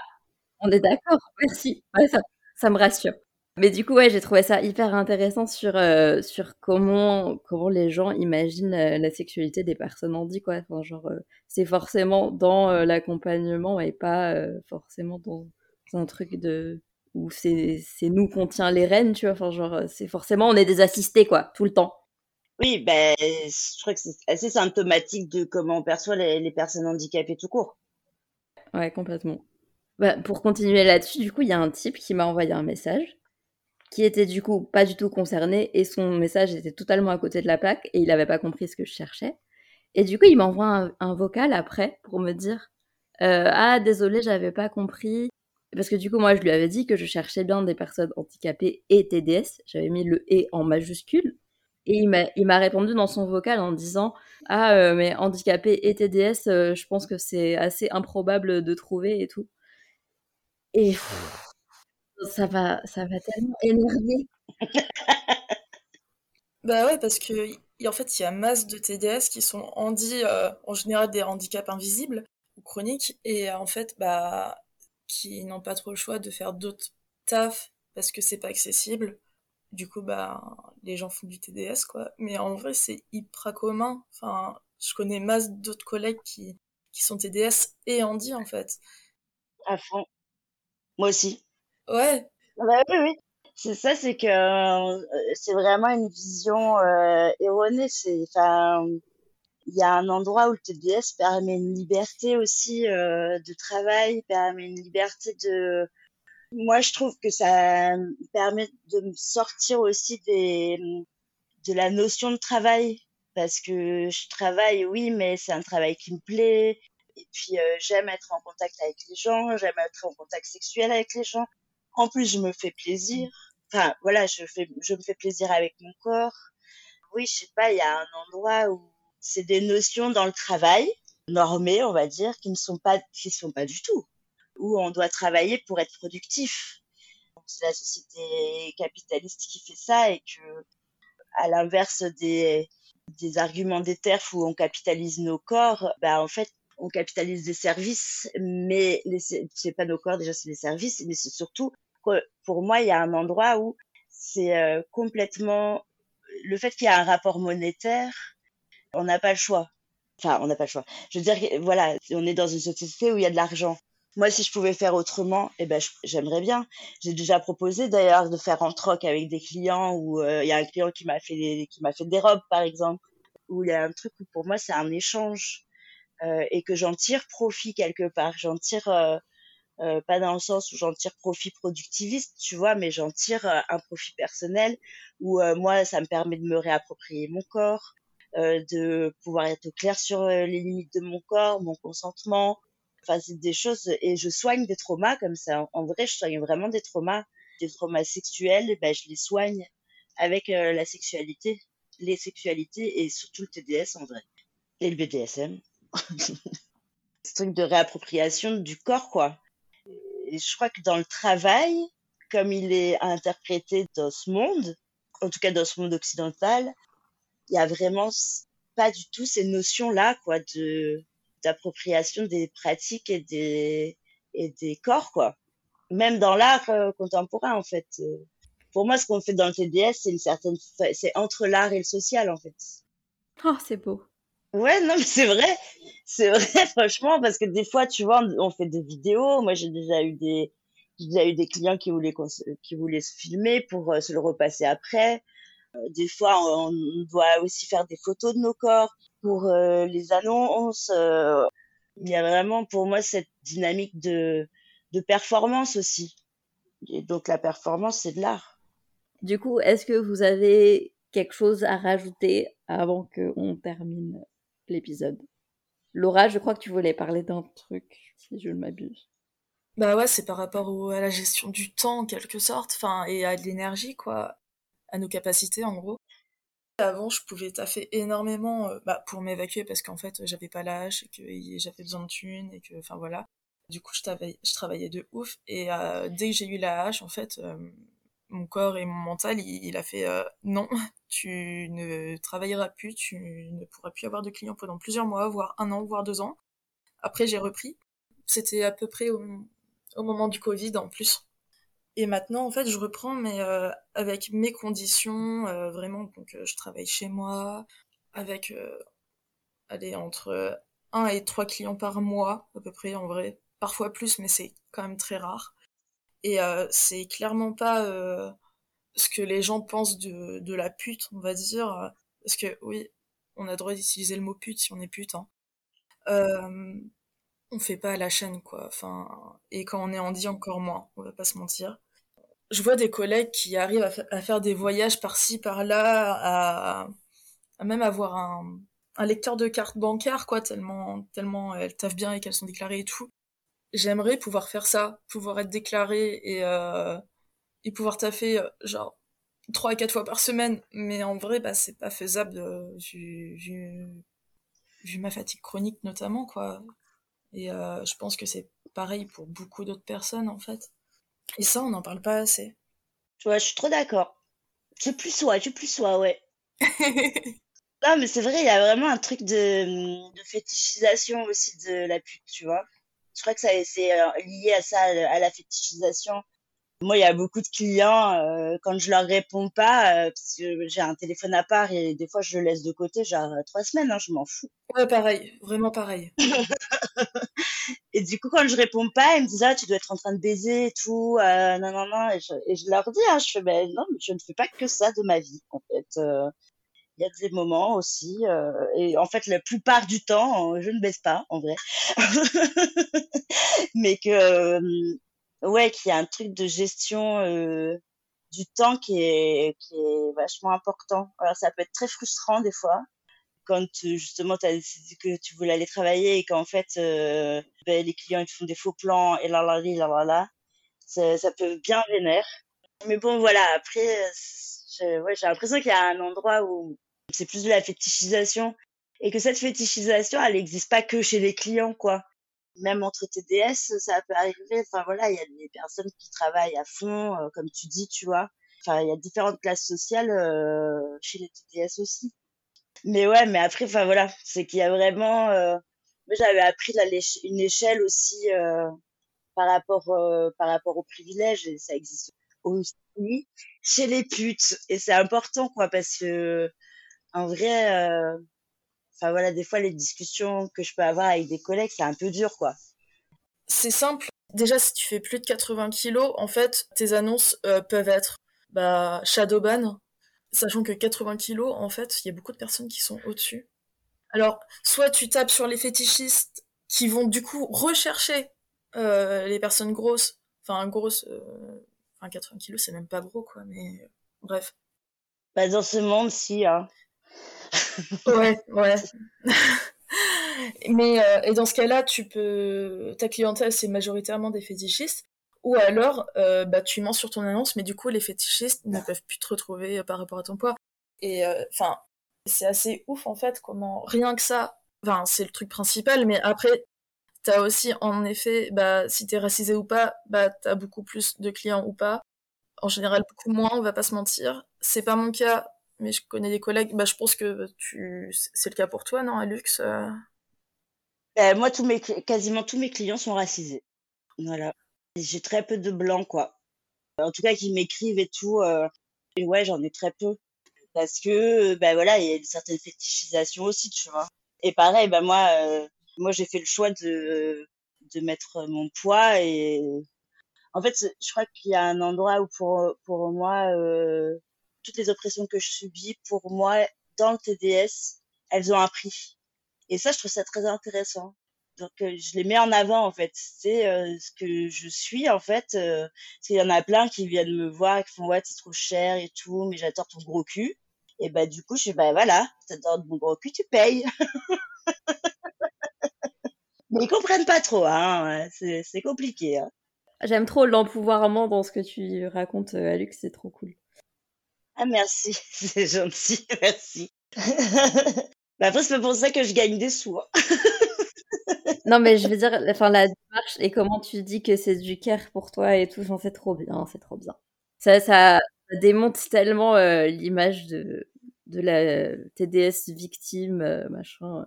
on est d'accord, merci. ça, ça me rassure. Mais du coup, ouais, j'ai trouvé ça hyper intéressant sur, euh, sur comment, comment les gens imaginent euh, la, sexualité des personnes handies, quoi. Enfin, genre, euh, c'est forcément dans l'accompagnement et pas forcément dans, un truc de où c'est nous qu'on tient les rênes, tu vois. Enfin, genre, c'est forcément, on est des assistés, quoi, tout le temps. Oui, ben, je crois que c'est assez symptomatique de comment on perçoit les, les personnes handicapées tout court. Ouais, complètement. Bah, pour continuer là-dessus, du coup, il y a un type qui m'a envoyé un message qui était du coup pas du tout concerné et son message était totalement à côté de la plaque et il n'avait pas compris ce que je cherchais. Et du coup, il m'envoie un, vocal après pour me dire euh, Ah, désolé, j'avais pas compris. Parce que du coup, moi, je lui avais dit que je cherchais bien des personnes handicapées et TDS. J'avais mis le et en majuscule. Et il m'a répondu dans son vocal en disant Ah, euh, mais handicapé et TDS, euh, je pense que c'est assez improbable de trouver et tout. Et ça va, ça va tellement énerver. bah ouais, parce que en fait, il y a masse de TDS qui sont handi, euh, en général des handicaps invisibles ou chroniques, et en fait, bah, qui n'ont pas trop le choix de faire d'autres tafs parce que c'est pas accessible. Du coup, bah, les gens font du TDS, quoi. Mais en vrai, c'est hyper commun. Enfin, je connais masse d'autres collègues qui, qui sont TDS et handi, en fait. À fond. Moi aussi. Ouais. Bah, oui, oui. C'est ça, c'est que euh, c'est vraiment une vision euh, erronée. C'est, enfin, il y a un endroit où le TDS permet une liberté aussi euh, de travail, permet une liberté de. Moi, je trouve que ça permet de me sortir aussi des de la notion de travail parce que je travaille, oui, mais c'est un travail qui me plaît. Et puis j'aime être en contact avec les gens, j'aime être en contact sexuel avec les gens. En plus, je me fais plaisir. Enfin, voilà, je fais, je me fais plaisir avec mon corps. Oui, je sais pas, il y a un endroit où c'est des notions dans le travail, normées, on va dire, qui ne sont pas, qui sont pas du tout. Où on doit travailler pour être productif. C'est la société capitaliste qui fait ça et que, à l'inverse des, arguments des TERF où on capitalise nos corps, bah, en fait, on capitalise des services, mais c'est pas nos corps, déjà, c'est des services, mais c'est surtout pour moi, il y a un endroit où c'est euh, complètement le fait qu'il y a un rapport monétaire, on n'a pas le choix. Enfin, on n'a pas le choix. Je veux dire, voilà, on est dans une société où il y a de l'argent. Moi, si je pouvais faire autrement, eh ben, j'aimerais bien. J'ai déjà proposé d'ailleurs de faire en troc avec des clients où euh, il y a un client qui m'a fait des, qui m'a fait des robes, par exemple, où il y a un truc où pour moi c'est un échange euh, et que j'en tire profit quelque part. J'en tire euh, pas dans le sens où j'en tire profit productiviste, tu vois, mais j'en tire un profit personnel où moi, ça me permet de me réapproprier mon corps, de pouvoir être clair sur les limites de mon corps, mon consentement. Enfin, c'est des choses et je soigne des traumas comme ça. En vrai, je soigne vraiment des traumas, des traumas sexuels. Ben, je les soigne avec la sexualité, les sexualités et surtout le TDS en vrai et le BDSM. ce truc de réappropriation du corps, quoi je crois que dans le travail, comme il est interprété dans ce monde, en tout cas dans ce monde occidental, il y a vraiment pas du tout ces notions-là, quoi, de d'appropriation des pratiques et des et des corps, quoi. Même dans l'art euh, contemporain, en fait. pour moi, ce qu'on fait dans le TDS, c'est une certaine, c'est entre l'art et le social, en fait. Oh, c'est beau. Ouais, non, mais c'est vrai. C'est vrai, franchement, parce que des fois, tu vois, on fait des vidéos. Moi, j'ai déjà eu des, j'ai déjà eu des clients qui voulaient, qui voulaient se filmer pour euh, se le repasser après. Euh, des fois, on, doit aussi faire des photos de nos corps pour euh, les annonces. il y a vraiment, pour moi, cette dynamique de, de performance aussi. Et donc, la performance, c'est de l'art. Du coup, est-ce que vous avez quelque chose à rajouter avant qu'on termine l'épisode? Laura, je crois que tu voulais parler d'un truc, si je ne m'abuse. Bah ouais, c'est par rapport à la gestion du temps, en quelque sorte, enfin, et à l'énergie, quoi, à nos capacités, en gros. Avant, je pouvais taffer énormément euh, bah, pour m'évacuer parce qu'en fait, j'avais pas l'âge, que j'avais besoin de thunes, et que, enfin voilà. Du coup, je travaillais, de ouf, et euh, dès que j'ai eu la hache, en fait, euh, mon corps et mon mental, il, a fait euh, non, tu ne travailleras plus, tu ne pourras plus avoir de clients pendant plusieurs mois, voire un an, voire deux ans. Après, j'ai repris. C'était à peu près au, moment du Covid en plus. Et maintenant, en fait, je reprends, mais euh, avec mes conditions, euh, vraiment. Donc, je travaille chez moi, avec, allez, entre 1 et 3 clients par mois, à peu près, en vrai. Parfois plus, mais c'est quand même très rare. Et c'est clairement pas ce que les gens pensent de, de la pute, on va dire. Parce que oui, on a le droit d'utiliser le mot pute si on est pute. Hein. On fait pas à la chaîne, quoi. Enfin, et quand on est handi, encore moins, on va pas se mentir. Je vois des collègues qui arrivent à, faire des voyages par-ci, par-là, à, même avoir un, lecteur de cartes bancaires, quoi, tellement, tellement elles taffent bien et qu'elles sont déclarées et tout. J'aimerais pouvoir faire ça, pouvoir être déclarée et, euh, et pouvoir taffer, euh, genre, trois à quatre fois par semaine, mais en vrai, bah, c'est pas faisable euh, vu, vu, ma fatigue chronique notamment, quoi. Et euh, je pense que c'est pareil pour beaucoup d'autres personnes, en fait. Et ça, on n'en parle pas assez. Ouais, je suis trop d'accord. Tu plus soi, tu plus soi, ouais. non, mais c'est vrai, il y a vraiment un truc de, de fétichisation aussi de la pute, tu vois. Je crois que ça c'est euh, lié à ça, à la fétichisation moi, il y a beaucoup de clients, euh, quand je leur réponds pas, euh, parce que j'ai un téléphone à part et des fois je le laisse de côté, genre euh, trois semaines, hein, je m'en fous. Ouais, pareil, vraiment pareil. et du coup, quand je réponds pas, ils me disent ah tu dois être en train de baiser et tout, non non non, et je, et je leur dis hein, je fais ben non, mais je ne fais pas que ça de ma vie en fait. il y a des moments aussi, et en fait la plupart du temps, je ne baisse pas en vrai, mais que ouais, qu'il y a un truc de gestion euh, du temps qui est, vachement important. Alors ça peut être très frustrant des fois quand euh, justement tu as décidé que tu voulais aller travailler et qu'en fait euh, ben, les clients ils te font des faux plans et là là là là là, ça, ça peut bien vénère. Mais bon voilà, après j'ai l'impression qu'il y a un endroit où c'est plus de la fétichisation et que cette fétichisation elle n'existe pas que chez les clients quoi même entre TDS, ça peut arriver. Enfin voilà, il y a des personnes qui travaillent à fond, euh, comme tu dis, tu vois. Enfin, il y a différentes classes sociales euh, chez les TDS aussi. Mais ouais, mais après, enfin voilà, c'est qu'il y a vraiment. Euh... J'avais appris une échelle aussi euh, par rapport par rapport aux privilèges et ça existe aussi chez les putes et c'est important quoi parce que en vrai Enfin voilà, des fois les discussions que je peux avoir avec des collègues, c'est un peu dur quoi. C'est simple. Déjà, si tu fais plus de 80 kilos, en fait, tes annonces euh, peuvent être bah, shadowban, sachant que 80 kilos, en fait, il y a beaucoup de personnes qui sont au-dessus. Alors, soit tu tapes sur les fétichistes qui vont du coup rechercher euh, les personnes grosses, enfin grosses, euh, enfin 80 kilos, c'est même pas gros quoi, mais bref. Bah dans ce monde, si. Hein ouais, ouais. Mais euh, et dans ce cas-là, tu peux ta clientèle c'est majoritairement des fétichistes ou alors euh, bah tu mens sur ton annonce mais du coup les fétichistes ne peuvent plus te retrouver euh, par rapport à ton poids. Et enfin, c'est assez ouf en fait comment rien que ça, enfin c'est le truc principal mais après t'as aussi en effet bah si t'es racisé ou pas, bah t'as beaucoup plus de clients ou pas. En général beaucoup moins, on va pas se mentir. C'est pas mon cas mais je connais des collègues. Bah, je pense que tu, c'est le cas pour toi, non, Alux euh? ben, Moi, tous mes, quasiment tous mes clients sont racisés. Voilà. J'ai très peu de blancs, quoi. En tout cas, qui m'écrivent et tout. Euh, et ouais, j'en ai très peu. Parce que, ben voilà, il y a une certaine fétichisation aussi, tu vois. Et pareil, ben moi, moi, j'ai fait le choix de, de mettre mon poids et en fait, je crois qu'il y a un endroit où pour, pour moi, toutes les oppressions que je subis, pour moi, dans le TDS, elles ont un prix. Et ça, je trouve ça très intéressant. Donc, euh, je les mets en avant, en fait. C'est euh, ce que je suis, en fait. Euh, y en a plein qui viennent me voir et qui font, ouais, c'est trop cher et tout, mais j'adore ton gros cul. Et bah, du coup, je suis, bah voilà, t'adores mon gros cul, tu payes. mais ils comprennent pas trop, hein. C'est compliqué, hein. J'aime trop l'empouvoirment dans ce que tu racontes, Alux, c'est trop cool. Ah merci, c'est gentil, merci. bah après, c'est pas pour ça que je gagne des sous. Hein. non, mais je veux dire, enfin, la démarche et comment tu dis que c'est du care pour toi et tout, j'en sais trop bien, c'est trop bien. Ça, ça, démonte tellement euh, l'image de, de la TDS victime, euh, machin.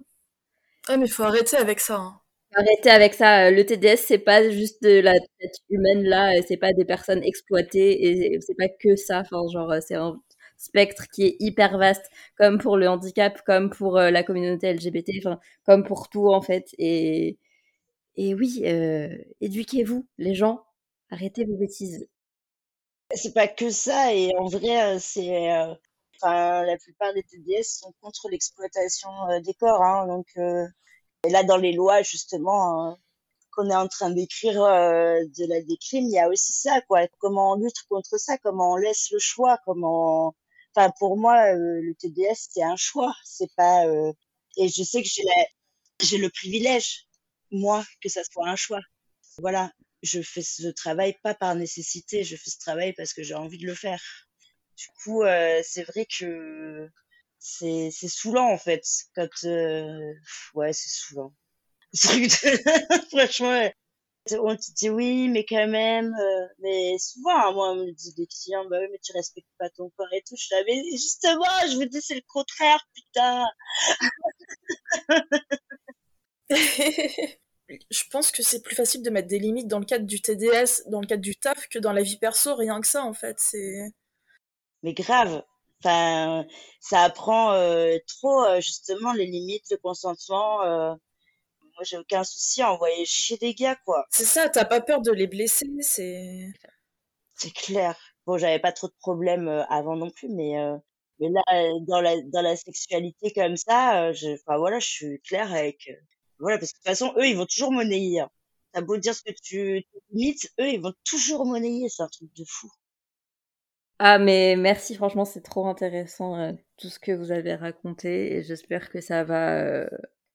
Ah, mais faut arrêter avec ça. Hein. Arrêtez avec ça. Le TDS, c'est pas juste de la tête humaine là, c'est pas des personnes exploitées et c'est pas que ça. Genre, c'est un spectre qui est hyper vaste, comme pour le handicap, comme pour euh, la communauté LGBT, comme pour tout en fait. Et, et oui, euh, éduquez-vous, les gens. Arrêtez vos bêtises. C'est pas que ça, et en vrai, euh, c'est. La plupart des TDS sont contre l'exploitation des corps, hein, donc. Et là, dans les lois, justement, qu'on est en train d'écrire de la décrime, il y a aussi ça, quoi. Comment on lutte contre ça, comment on laisse le choix, comment Enfin, pour moi, euh, le TDS, c'est un choix. C'est pas. Euh, et je sais que j'ai j'ai le privilège, moi, que ça soit un choix. Voilà, je fais ce travail pas par nécessité, je fais ce travail parce que j'ai envie de le faire. Du coup, euh, c'est vrai que c'est c'est saoulant en fait quand ouais c'est saoulant franchement on te dit oui, mais quand même, euh, mais souvent, hein, moi, on me dit des clients, bah oui, mais tu respectes pas ton corps et tout. Je savais, justement, je vous dis, c'est le contraire, putain. je pense que c'est plus facile de mettre des limites dans le cadre du TDS, dans le cadre du taf, que dans la vie perso, rien que ça, en fait, c'est. Mais grave. Enfin, ça apprend euh, trop, euh, justement, les limites, le consentement moi j'ai aucun souci à envoyer chier des gars quoi. C'est ça, t'as pas peur de les blesser, c'est. C'est clair. Bon, j'avais pas trop de problèmes euh, avant non plus, mais euh, mais là dans la dans la sexualité comme ça, euh, je, enfin voilà, je suis claire avec voilà parce que de toute façon eux ils vont toujours monnayer. Hein. T'as beau dire ce que tu limites, eux ils vont toujours monnayer, c'est un truc de fou. Ah mais merci franchement c'est trop intéressant tout ce que vous avez raconté et j'espère que ça va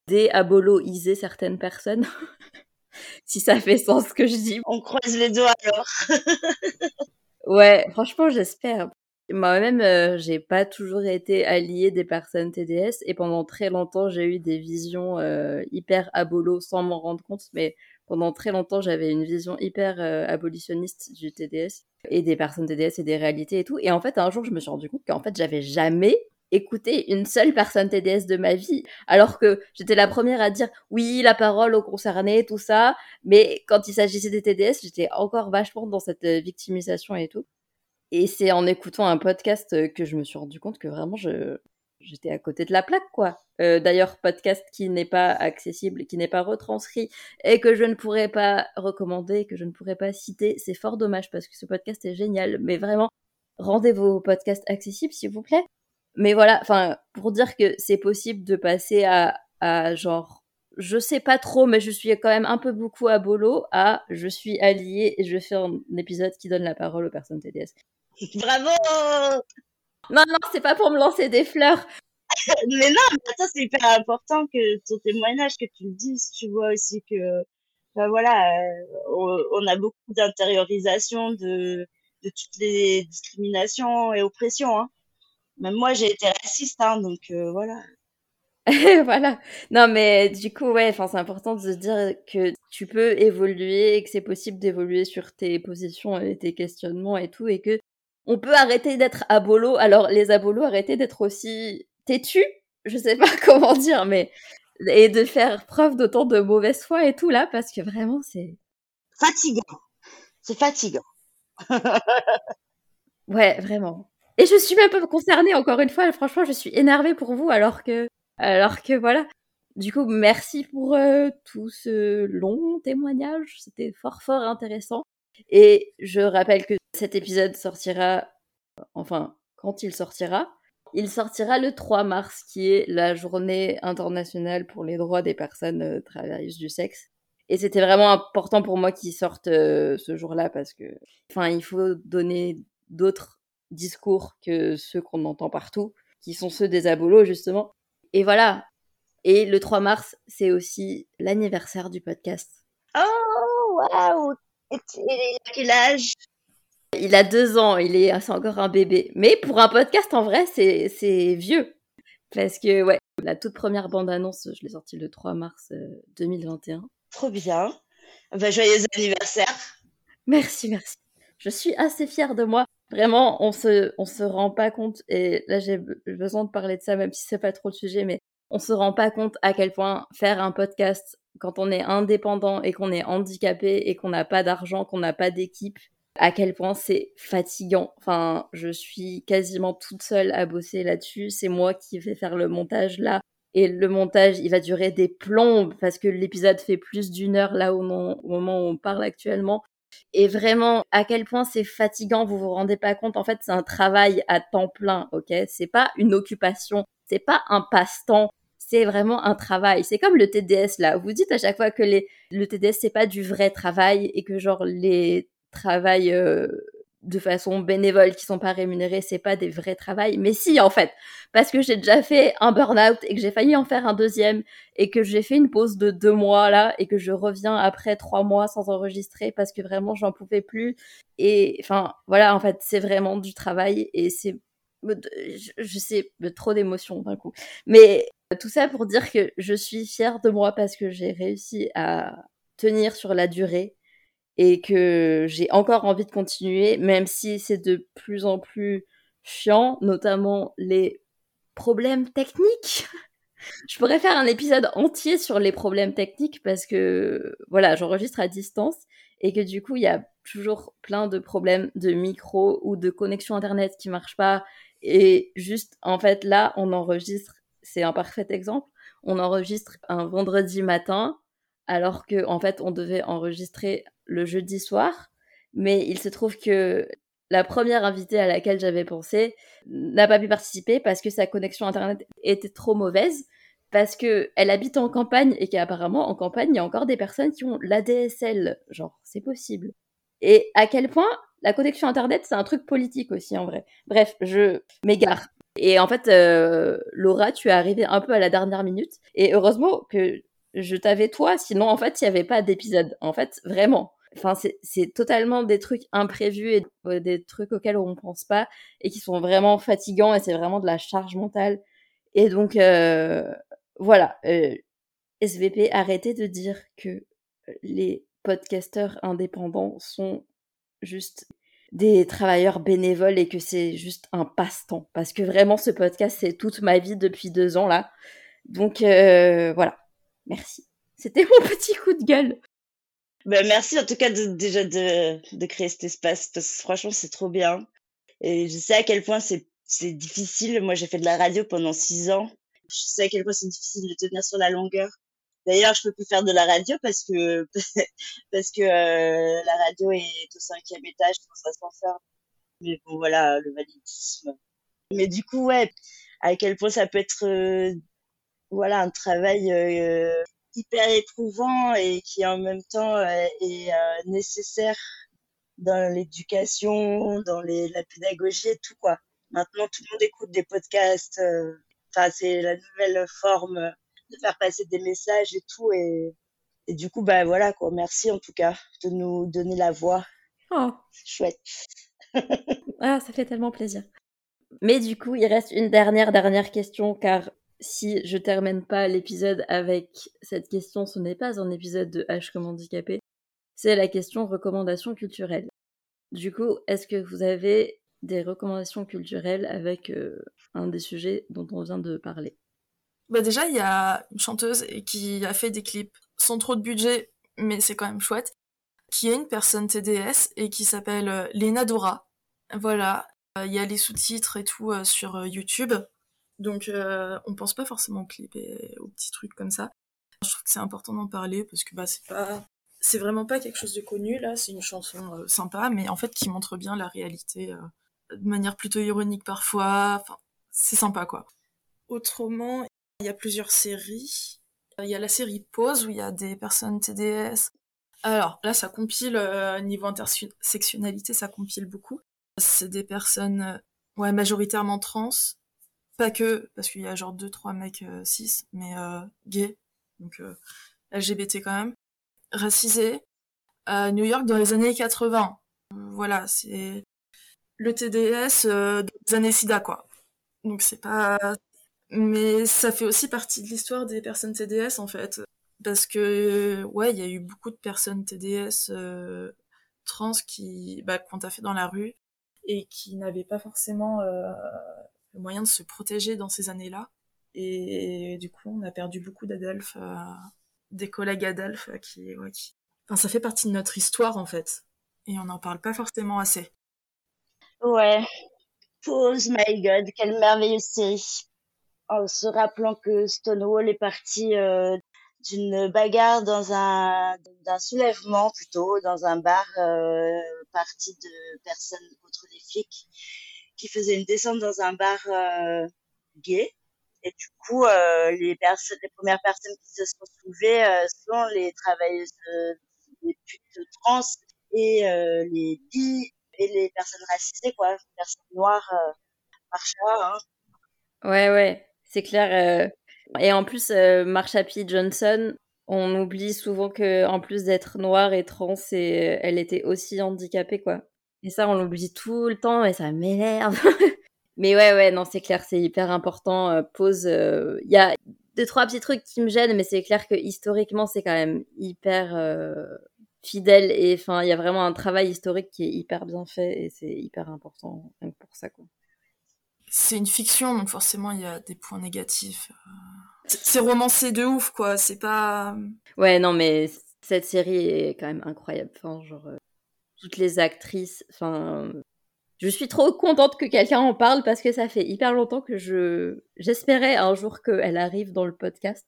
déaboloiser certaines personnes. si ça fait sens ce que je dis. On croise les doigts alors. ouais, franchement, j'espère. Moi-même, euh, j'ai pas toujours été alliée des personnes TDS et pendant très longtemps, j'ai eu des visions euh, hyper abolo sans m'en rendre compte. Mais pendant très longtemps, j'avais une vision hyper euh, abolitionniste du TDS et des personnes TDS et des réalités et tout. Et en fait, un jour, je me suis rendu compte qu'en fait, j'avais jamais écouter une seule personne TDS de ma vie, alors que j'étais la première à dire oui, la parole aux concernés, tout ça, mais quand il s'agissait des TDS, j'étais encore vachement dans cette euh, victimisation et tout. Et c'est en écoutant un podcast que je me suis rendu compte que vraiment je j'étais à côté de la plaque quoi. Euh, d'ailleurs podcast qui n'est pas accessible, qui n'est pas retranscrit et que je ne pourrais pas recommander, que je ne pourrais pas citer, c'est fort dommage parce que ce podcast est génial, mais vraiment rendez vos podcasts accessibles s'il vous plaît mais voilà, enfin, pour dire que c'est possible de passer à, à genre, je sais pas trop, mais je suis quand même un peu beaucoup à bolo, à je suis alliée et je fais un épisode qui donne la parole aux personnes TDS. Bravo Non, non, c'est pas pour me lancer des fleurs. mais non, mais ça c'est hyper important que ton témoignage, que tu le dises, tu vois aussi que, ben voilà, euh, on, a beaucoup d'intériorisation de, de toutes les discriminations et oppressions, hein. Même moi, j'ai été raciste, hein, donc euh, voilà. voilà. Non, mais du coup, ouais, c'est important de se dire que tu peux évoluer et que c'est possible d'évoluer sur tes positions et tes questionnements et tout, et que on peut arrêter d'être abolo. Alors, les abolos, arrêter d'être aussi têtus, je sais pas comment dire, mais et de faire preuve d'autant de mauvaise foi et tout là, parce que vraiment, c'est fatigant. C'est fatigant. ouais, vraiment. Et je suis même pas concernée, encore une fois. Franchement, je suis énervée pour vous, alors que, alors que voilà. Du coup, merci pour euh, tout ce long témoignage. C'était fort, fort intéressant. Et je rappelle que cet épisode sortira, enfin, quand il sortira, il sortira le 3 mars, qui est la journée internationale pour les droits des personnes euh, du sexe. Et c'était vraiment important pour moi qu'il sorte euh, ce jour-là parce que, enfin, il faut donner d'autres discours que ceux qu'on entend partout, qui sont ceux des abolos justement. Et voilà. Et le 3 mars, c'est aussi l'anniversaire du podcast. Oh, waouh il a quel âge? Il a deux ans, il est, c'est encore un bébé. Mais pour un podcast, en vrai, c'est, c'est vieux. Parce que, ouais, la toute première bande-annonce, je l'ai sortie le 3 mars 2021. Euh, Trop bien. Bah, joyeux anniversaire. Merci, merci. Je suis assez fière de moi. Vraiment, on se, on se rend pas compte, et là j'ai besoin de parler de ça, même si c'est pas trop le sujet, mais on se rend pas compte à quel point faire un podcast quand on est indépendant et qu'on est handicapé et qu'on n'a pas d'argent, qu'on n'a pas d'équipe, à quel point c'est fatigant. Enfin, je suis quasiment toute seule à bosser là-dessus. C'est moi qui vais faire le montage là. Et le montage, il va durer des plombes parce que l'épisode fait plus d'une heure là au, moment où on parle actuellement. Et vraiment, à quel point c'est fatigant, vous vous rendez pas compte. En fait, c'est un travail à temps plein, ok? C'est pas une occupation, c'est pas un passe-temps, c'est vraiment un travail. C'est comme le TDS là. Vous dites à chaque fois que le TDS c'est pas du vrai travail et que genre les travail euh, de façon bénévole qui sont pas rémunérés, c'est pas des vrais travails. Mais si, en fait, parce que j'ai déjà fait un burn-out et que j'ai failli en faire un deuxième et que j'ai fait une pause de deux mois là et que je reviens après trois mois sans enregistrer parce que vraiment j'en pouvais plus. Et enfin, voilà, en fait, c'est vraiment du travail et c'est, je sais, trop d'émotions d'un coup. Mais tout ça pour dire que je suis fière de moi parce que j'ai réussi à tenir sur la durée et que j'ai encore envie de continuer, même si c'est de plus en plus chiant, notamment les problèmes techniques. Je pourrais faire un épisode entier sur les problèmes techniques parce que voilà, j'enregistre à distance et que du coup, il y a toujours plein de problèmes de micro ou de connexion internet qui marchent pas et juste en fait là, on enregistre, c'est un parfait exemple, on enregistre un vendredi matin alors que en fait, on devait enregistrer le jeudi soir, mais il se trouve que la première invitée à laquelle j'avais pensé n'a pas pu participer parce que sa connexion internet était trop mauvaise, parce que elle habite en campagne et qu'apparemment en campagne il y a encore des personnes qui ont l'ADSL, genre c'est possible. Et à quel point la connexion internet c'est un truc politique aussi en vrai. Bref, je m'égare. Et en fait, euh, Laura, tu es arrivée un peu à la dernière minute. Et heureusement que je t'avais toi, sinon en fait il n'y avait pas d'épisode. En fait, vraiment. Enfin, c'est totalement des trucs imprévus et euh, des trucs auxquels on ne pense pas et qui sont vraiment fatigants et c'est vraiment de la charge mentale. Et donc, euh, voilà, euh, SVP, arrêtez de dire que les podcasteurs indépendants sont juste des travailleurs bénévoles et que c'est juste un passe-temps. Parce que vraiment, ce podcast, c'est toute ma vie depuis deux ans là. Donc, voilà. Merci. C'était mon petit coup de gueule. Ben, merci en tout cas de, déjà de, de créer cet espace parce que franchement c'est trop bien. Et je sais à quel point c'est difficile. Moi j'ai fait de la radio pendant six ans. Je sais à quel point c'est difficile de tenir sur la longueur. D'ailleurs je peux plus faire de la radio parce que parce que euh, la radio est au cinquième étage sans ascenseur. Mais bon voilà le validisme. Mais du coup ouais à quel point ça peut être euh, voilà un travail euh, hyper éprouvant et qui en même temps euh, est euh, nécessaire dans l'éducation, dans les, la pédagogie et tout quoi. Maintenant tout le monde écoute des podcasts. Enfin c'est la nouvelle forme de faire passer des messages et tout et et du coup bah voilà quoi. Merci en tout cas de nous donner la voix. Oh, chouette. ah, ça fait tellement plaisir. Mais du coup, il reste une dernière dernière question car si je termine pas l'épisode avec cette question, ce n'est pas un épisode de H comme handicapé, c'est la question recommandation culturelle. Du coup, est-ce que vous avez des recommandations culturelles avec euh, un des sujets dont on vient de parler? Bah déjà, il y a une chanteuse qui a fait des clips sans trop de budget, mais c'est quand même chouette, qui est une personne TDS et qui s'appelle euh, Lena Dora. Voilà, euh, il y a les sous-titres et tout sur YouTube. Donc euh, on pense pas forcément au clip et aux petits trucs comme ça. Je trouve que c'est important d'en parler parce que bah c'est pas c'est vraiment pas quelque chose de connu là, c'est une chanson euh, sympa mais en fait qui montre bien la réalité euh, de manière plutôt ironique parfois. C'est sympa quoi. Autrement, il y a plusieurs séries. Il y a la série Pause où il y a des personnes TDS. Alors là, ça compile niveau intersectionnalité, ça compile beaucoup. C'est des personnes ouais majoritairement trans pas que, parce qu'il y a genre 2-3 mecs euh, cis, mais euh, gays, donc euh, LGBT quand même, racisés, à New York dans les années 80. Voilà, c'est le TDS des années SIDA, quoi. Donc c'est pas... Mais ça fait aussi partie de l'histoire des personnes TDS, en fait. Parce que, ouais, il y a eu beaucoup de personnes TDS trans qui, bah, qu'on a fait dans la rue et qui n'avaient pas forcément le moyen de se protéger dans ces années-là. Et, du coup, on a perdu beaucoup d'Adelphes euh, des collègues Adelph qui, qui... Enfin, ça fait partie de notre histoire en fait. Et on n'en parle pas forcément assez. Ouais. Pause, my god, quelle merveilleuse série. En se rappelant que Stonewall est parti euh, d'une bagarre dans un d'un soulèvement plutôt dans un bar euh, parti de personnes contre les flics qui faisaient une descente dans un bar euh, gay. Et du coup les personnes les premières personnes qui se sont soulevées sont les travailleuses les putes trans et les bi et les personnes racisées quoi. Les personnes noires euh, Marsha hein. Ouais ouais, c'est clair et en plus, euh, Marsha P. Johnson, on oublie souvent que en plus d'être noire et trans, et, elle était aussi handicapée, quoi. Et ça, on l'oublie tout le temps, et ça m'énerve. mais ouais, ouais, non, c'est clair, c'est hyper important. Euh, pause. Il euh, y a deux trois petits trucs qui me gênent, mais c'est clair que historiquement, c'est quand même hyper euh, fidèle. Et enfin, il y a vraiment un travail historique qui est hyper bien fait, et c'est hyper important pour ça, quoi c'est une fiction, donc forcément il y a des points négatifs. C'est romancé de ouf, quoi. C'est pas. Ouais, non, mais cette série est quand même incroyable. Enfin, genre euh, toutes les actrices. Enfin, je suis trop contente que quelqu'un en parle parce que ça fait hyper longtemps que je j'espérais un jour qu'elle arrive dans le podcast.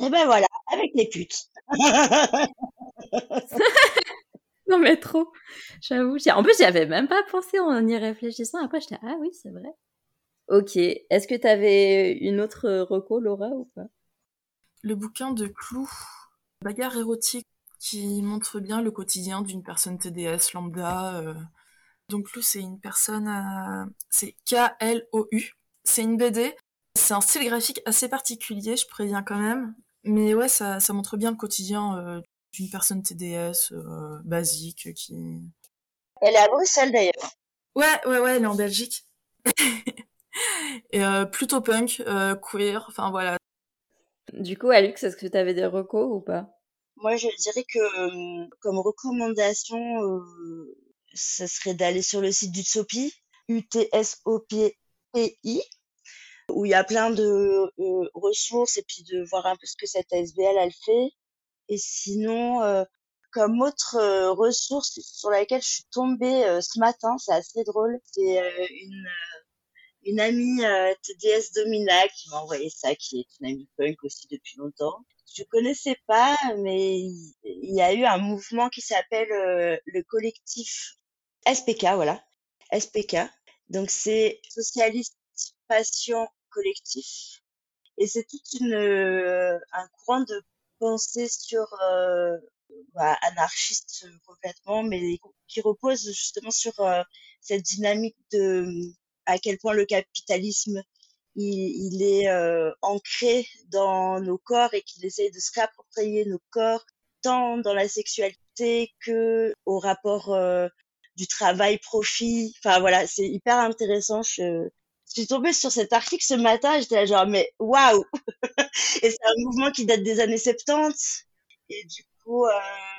Et ben voilà, avec les putes. non mais trop, j'avoue. En plus, j'y avais même pas pensé en y réfléchissant. Après, j'étais ah oui, c'est vrai. Ok. Est-ce que tu avais une autre reco, Laura, ou pas? Le bouquin de Clou, Bagarre érotique, qui montre bien le quotidien d'une personne TDS lambda. Euh. Donc Clou, c'est une personne... Euh... C'est K-L-O-U. C'est une BD. C'est un style graphique assez particulier, je préviens quand même. Mais ouais, ça, ça montre bien le quotidien euh, d'une personne TDS euh, basique qui... Elle est à Bruxelles d'ailleurs. Ouais, ouais, ouais, elle est en Belgique. et euh, plutôt punk, euh, queer, enfin voilà. Du coup, Alux, est-ce que tu avais des recos ou pas? Moi, je dirais que euh, comme recommandation, euh, ce serait d'aller sur le site d'Utsopi, U-T-S-O-P-I, où il y a plein de euh, ressources et puis de voir un peu ce que cette ASBL elle fait. Et sinon, euh, comme autre euh, ressource sur laquelle je suis tombée ce matin, c'est assez drôle, c'est une une amie euh, TDS Domina qui m'a envoyé ça, qui est une amie punk aussi depuis longtemps. Je connaissais pas, mais il y a eu un mouvement qui s'appelle euh, le collectif SPK, voilà, SPK. Donc c'est Socialiste Passion Collectif, et c'est toute une euh, un courant de pensée sur euh, bah, anarchiste complètement, mais qui repose justement sur cette dynamique de à quel point le capitalisme il, est euh, ancré dans nos corps et qu'il essaye de se réapproprier nos corps tant dans la sexualité que au rapport euh, du travail profit. Enfin voilà c'est hyper intéressant. Je, suis tombée sur cet article ce matin j'étais là genre mais waouh et c'est un mouvement qui date des années 70 et du coup euh,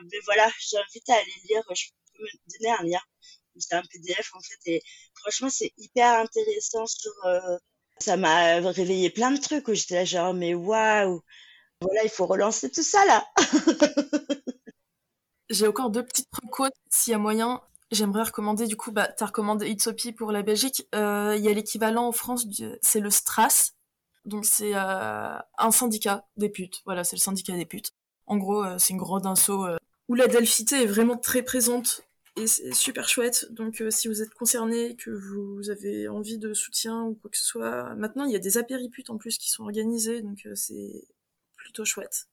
ben voilà j'invite à aller lire je peux me donner un lien c'est un PDF en fait et franchement c'est hyper intéressant sur euh, ça m'a réveillé plein de trucs où j'étais là genre mais waouh voilà il faut relancer tout ça là. J'ai encore deux petites recos s'il y a moyen. J'aimerais recommander du coup bah t'as recommandé Itsopi pour la Belgique. Euh, il y a l'équivalent en France c'est le Stras donc c'est euh, un syndicat des putes. Voilà c'est le syndicat des putes. En gros c'est une grande inso où la delphité est vraiment très présente et c'est super chouette. Donc euh, si vous êtes concerné, que vous avez envie de soutien ou quoi que ce soit, maintenant il y a des apériputes en plus qui sont organisés, donc euh, c'est plutôt chouette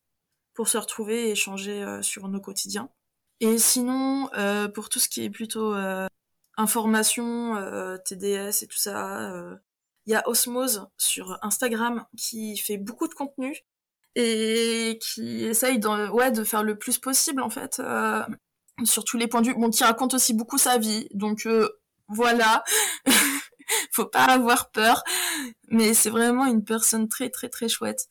pour se retrouver et échanger euh, sur nos quotidiens. Et sinon, pour tout ce qui est plutôt information, TDS et tout ça, il y a Osmose sur Instagram qui fait beaucoup de contenu et qui essaye de, ouais, de faire le plus possible en fait sur tous les points de vue. Bon, qui raconte aussi beaucoup sa vie, donc euh, voilà, faut pas avoir peur, mais c'est vraiment une personne très très très chouette.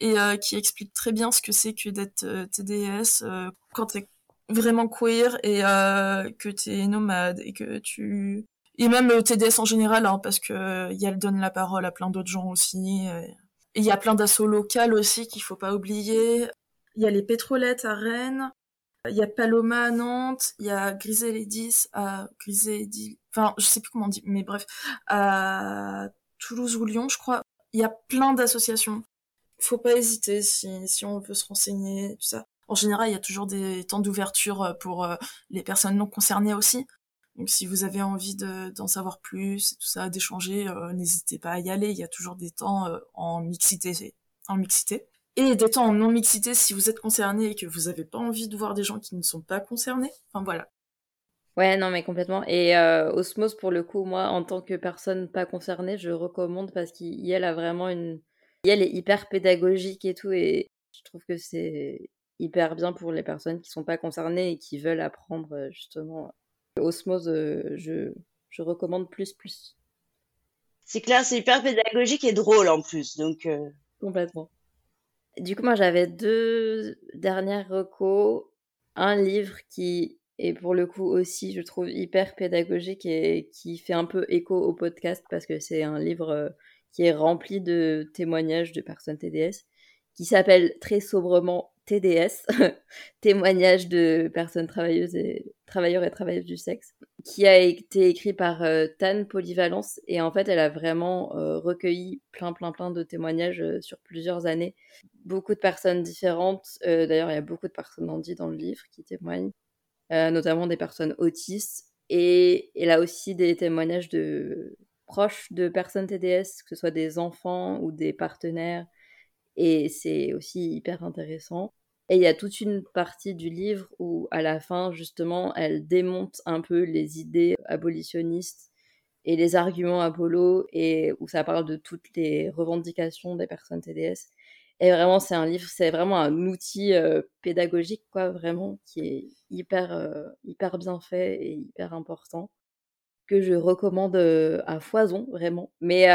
Et euh, qui explique très bien ce que c'est que d'être euh, TDS euh, quand t'es vraiment queer et euh, que t'es nomade et que tu et même le TDS en général hein, parce que y elle donne la parole à plein d'autres gens aussi il y a plein d'assauts locales aussi qu'il faut pas oublier. Il y a les pétrolettes à Rennes, il y a Paloma à Nantes, il y a Griseledis à Griseledis, enfin je sais plus comment on dit, mais bref, à Toulouse ou Lyon, je crois. Il y a plein d'associations. Faut pas hésiter si, si on veut se renseigner, tout ça. En général, il y a toujours des temps d'ouverture pour euh, les personnes non concernées aussi. Donc si vous avez envie d'en savoir plus, tout ça, d'échanger, euh, n'hésitez pas à y aller. Il y a toujours des temps euh, en mixité, en mixité. Et des temps en non-mixité si vous êtes concerné et que vous n'avez pas envie de voir des gens qui ne sont pas concernés. Enfin voilà. Ouais, non, mais complètement. Et euh, Osmose, pour le coup, moi, en tant que personne pas concernée, je recommande parce qu'elle a vraiment une... Elle est hyper pédagogique et tout, et je trouve que c'est hyper bien pour les personnes qui sont pas concernées et qui veulent apprendre, justement, Osmose, euh, je, je recommande plus plus. C'est clair, c'est hyper pédagogique et drôle en plus, donc. Euh. Complètement. Du coup, moi, j'avais deux dernières recos. Un livre qui est pour le coup aussi, je trouve, hyper pédagogique et qui fait un peu écho au podcast parce que c'est un livre euh, qui est rempli de témoignages de personnes TDS qui s'appelle très sobrement TDS, témoignage de personnes travailleuses et travailleurs et travailleuses du sexe, qui a été écrit par euh, Tan Polyvalence et en fait elle a vraiment euh, recueilli plein plein plein de témoignages euh, sur plusieurs années, beaucoup de personnes différentes. D'ailleurs il y a beaucoup de personnes handies dans le livre qui témoignent, notamment des personnes autistes et elle a aussi des témoignages de proches de personnes TDS, que ce soit des enfants ou des partenaires et c'est aussi hyper intéressant. Et il y a toute une partie du livre où, à la fin, justement, elle démonte un peu les idées abolitionnistes et les arguments Apollo, et où ça parle de toutes les revendications des personnes TDS. Et vraiment, c'est un livre, c'est vraiment un outil euh, pédagogique, quoi, vraiment, qui est hyper, euh, hyper bien fait et hyper important, que je recommande euh, à foison, vraiment. Mais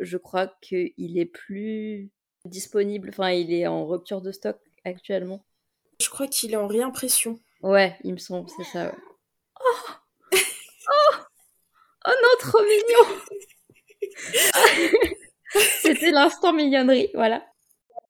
je crois qu'il est plus disponible, enfin il est en rupture de stock actuellement. Je crois qu'il est en réimpression. Ouais, il me semble, c'est ça. Oh, oh, oh non, trop mignon C'était l'instant mignonnerie, voilà.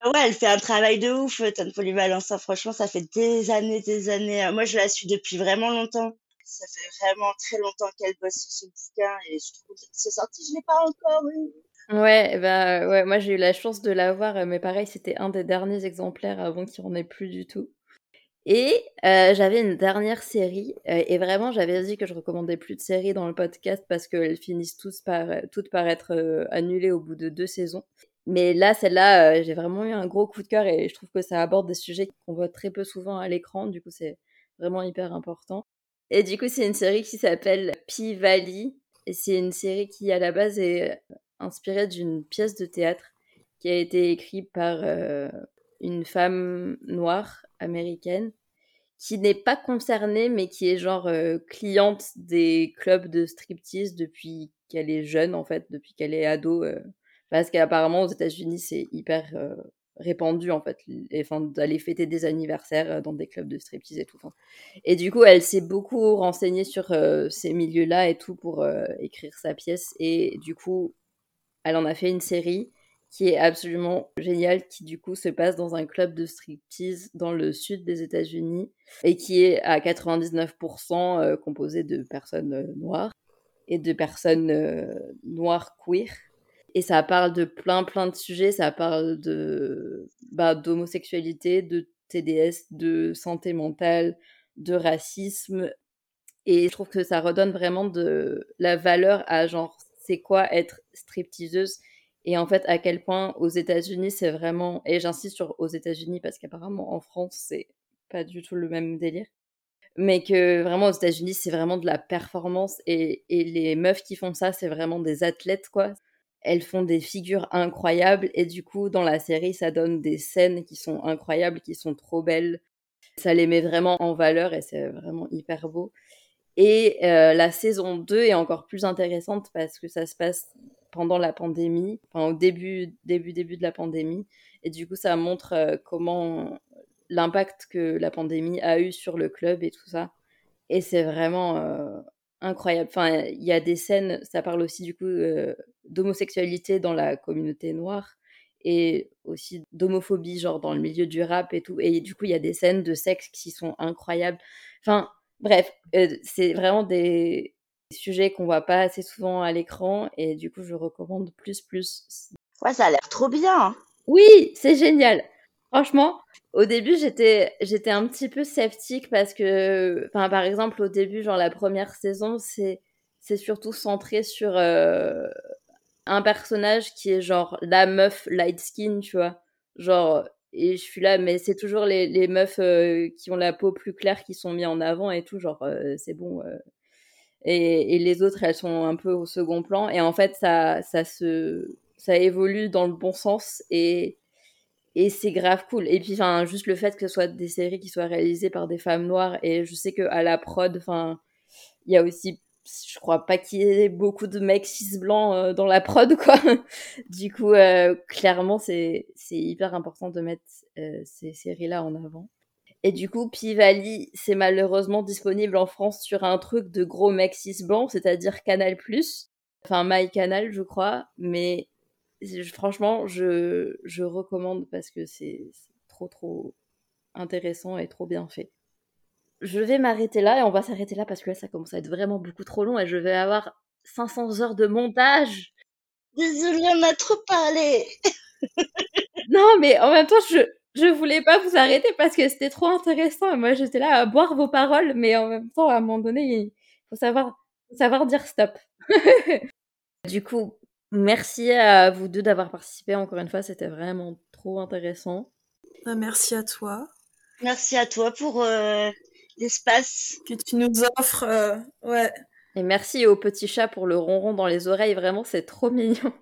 Ouais, elle fait un travail de ouf, Tante Polyvalence. Hein. Franchement, ça fait des années, des années. Moi, je la suis depuis vraiment longtemps. Ça fait vraiment très longtemps qu'elle bosse sur ce bouquin et je trouve que c'est sorti, je l'ai pas encore eu. Ouais, bah, ouais, moi j'ai eu la chance de l'avoir, euh, mais pareil, c'était un des derniers exemplaires avant qu'il n'y en ait plus du tout. Et euh, j'avais une dernière série, euh, et vraiment j'avais dit que je recommandais plus de séries dans le podcast parce qu'elles finissent tous par, toutes par être annulées au bout de deux saisons. Mais là, celle-là, j'ai vraiment eu un gros coup de cœur et je trouve que ça aborde des sujets qu'on voit très peu souvent à l'écran, du coup c'est vraiment hyper important. Et du coup, c'est une série qui s'appelle P-Valley. Et c'est une série qui, à la base, est inspiré d'une pièce de théâtre qui a été écrite par euh, une femme noire américaine qui n'est pas concernée mais qui est genre euh, cliente des clubs de striptease depuis qu'elle est jeune en fait, depuis qu'elle est ado. Euh, parce qu'apparemment aux États-Unis c'est hyper répandu en fait, d'aller fêter des anniversaires dans des clubs de striptease et tout. Et du coup elle s'est beaucoup renseignée sur ces milieux-là et tout pour écrire sa pièce et du coup elle en a fait une série qui est absolument géniale, qui du coup se passe dans un club de striptease dans le sud des États-Unis et qui est à 99% euh, composé de personnes euh, noires et de personnes euh, noires queer. Et ça parle de plein plein de sujets, ça parle de bah, d'homosexualité, de TDS, de santé mentale, de racisme. Et je trouve que ça redonne vraiment de la valeur à genre c'est quoi être stripteaseuse et en fait à quel point aux États-Unis c'est vraiment et j'insiste sur aux États-Unis parce qu'apparemment en France c'est pas du tout le même délire mais que vraiment aux États-Unis c'est vraiment de la performance et, et les meufs qui font ça c'est vraiment des athlètes quoi. Elles font des figures incroyables et du coup dans la série ça donne des scènes qui sont incroyables qui sont trop belles. Ça les met vraiment en valeur et c'est vraiment hyper beau et euh, la saison 2 est encore plus intéressante parce que ça se passe pendant la pandémie, enfin au début, début, début de la pandémie. Et du coup, ça montre euh, comment l'impact que la pandémie a eu sur le club et tout ça. Et c'est vraiment euh, incroyable. Enfin, il y a des scènes, ça parle aussi du coup d'homosexualité dans la communauté noire. et aussi d'homophobie, genre dans le milieu du rap et tout. Et du coup, il y a des scènes de sexe qui sont incroyables. Enfin, bref, euh, c'est vraiment des sujets qu'on voit pas assez souvent à l'écran et du coup, je recommande plus, plus. Ouais, ça a l'air trop bien. Hein. Oui, c'est génial. Franchement, au début, j'étais, j'étais un petit peu sceptique parce que, enfin, par exemple, au début, genre la première saison, c'est, c'est surtout centré sur euh, un personnage qui est genre la meuf light skin, tu vois. Genre, et je suis là, mais c'est toujours les, les meufs euh, qui ont la peau plus claire qui sont mis en avant et tout, genre, euh, c'est bon. Euh. Et, et, les autres, elles sont un peu au second plan. Et en fait, ça, ça se, ça évolue dans le bon sens et, et c'est grave cool. Et puis, juste le fait que ce soit des séries qui soient réalisées par des femmes noires et je sais que à la prod, il y a aussi je crois pas qu'il y ait beaucoup de mecs cis blancs euh, dans la prod quoi. du coup euh, clairement c'est hyper important de mettre euh, ces séries là en avant. Et du coup Pivali c'est malheureusement disponible en France sur un truc de gros mecs cis blancs, c'est-à-dire Canal+, enfin My Canal je crois, mais franchement je je recommande parce que c'est trop trop intéressant et trop bien fait je vais m'arrêter là et on va s'arrêter là parce que là, ça commence à être vraiment beaucoup trop long et je vais avoir 500 heures de montage. Désolée, on a trop parlé. non, mais en même temps, je, je voulais pas vous arrêter parce que c'était trop intéressant et moi, j'étais là à boire vos paroles, mais en même temps, à un moment donné, il faut savoir, savoir dire stop. du coup, merci à vous deux d'avoir participé encore une fois, c'était vraiment trop intéressant. Bah, merci à toi. Merci à toi pour euh, l'espace que tu nous offres. Euh, ouais. Et merci au petit chat pour le ronron dans les oreilles. Vraiment, c'est trop mignon.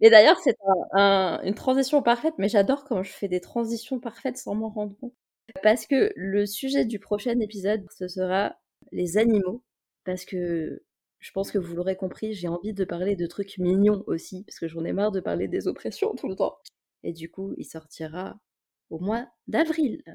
Et d'ailleurs, c'est une transition parfaite, mais j'adore quand je fais des transitions parfaites sans m'en rendre compte. Parce que le sujet du prochain épisode, ce sera les animaux. Parce que je pense que vous l'aurez compris, j'ai envie de parler de trucs mignons aussi, parce que j'en ai marre de parler des oppressions tout le temps. Et du coup, il sortira au mois d'avril.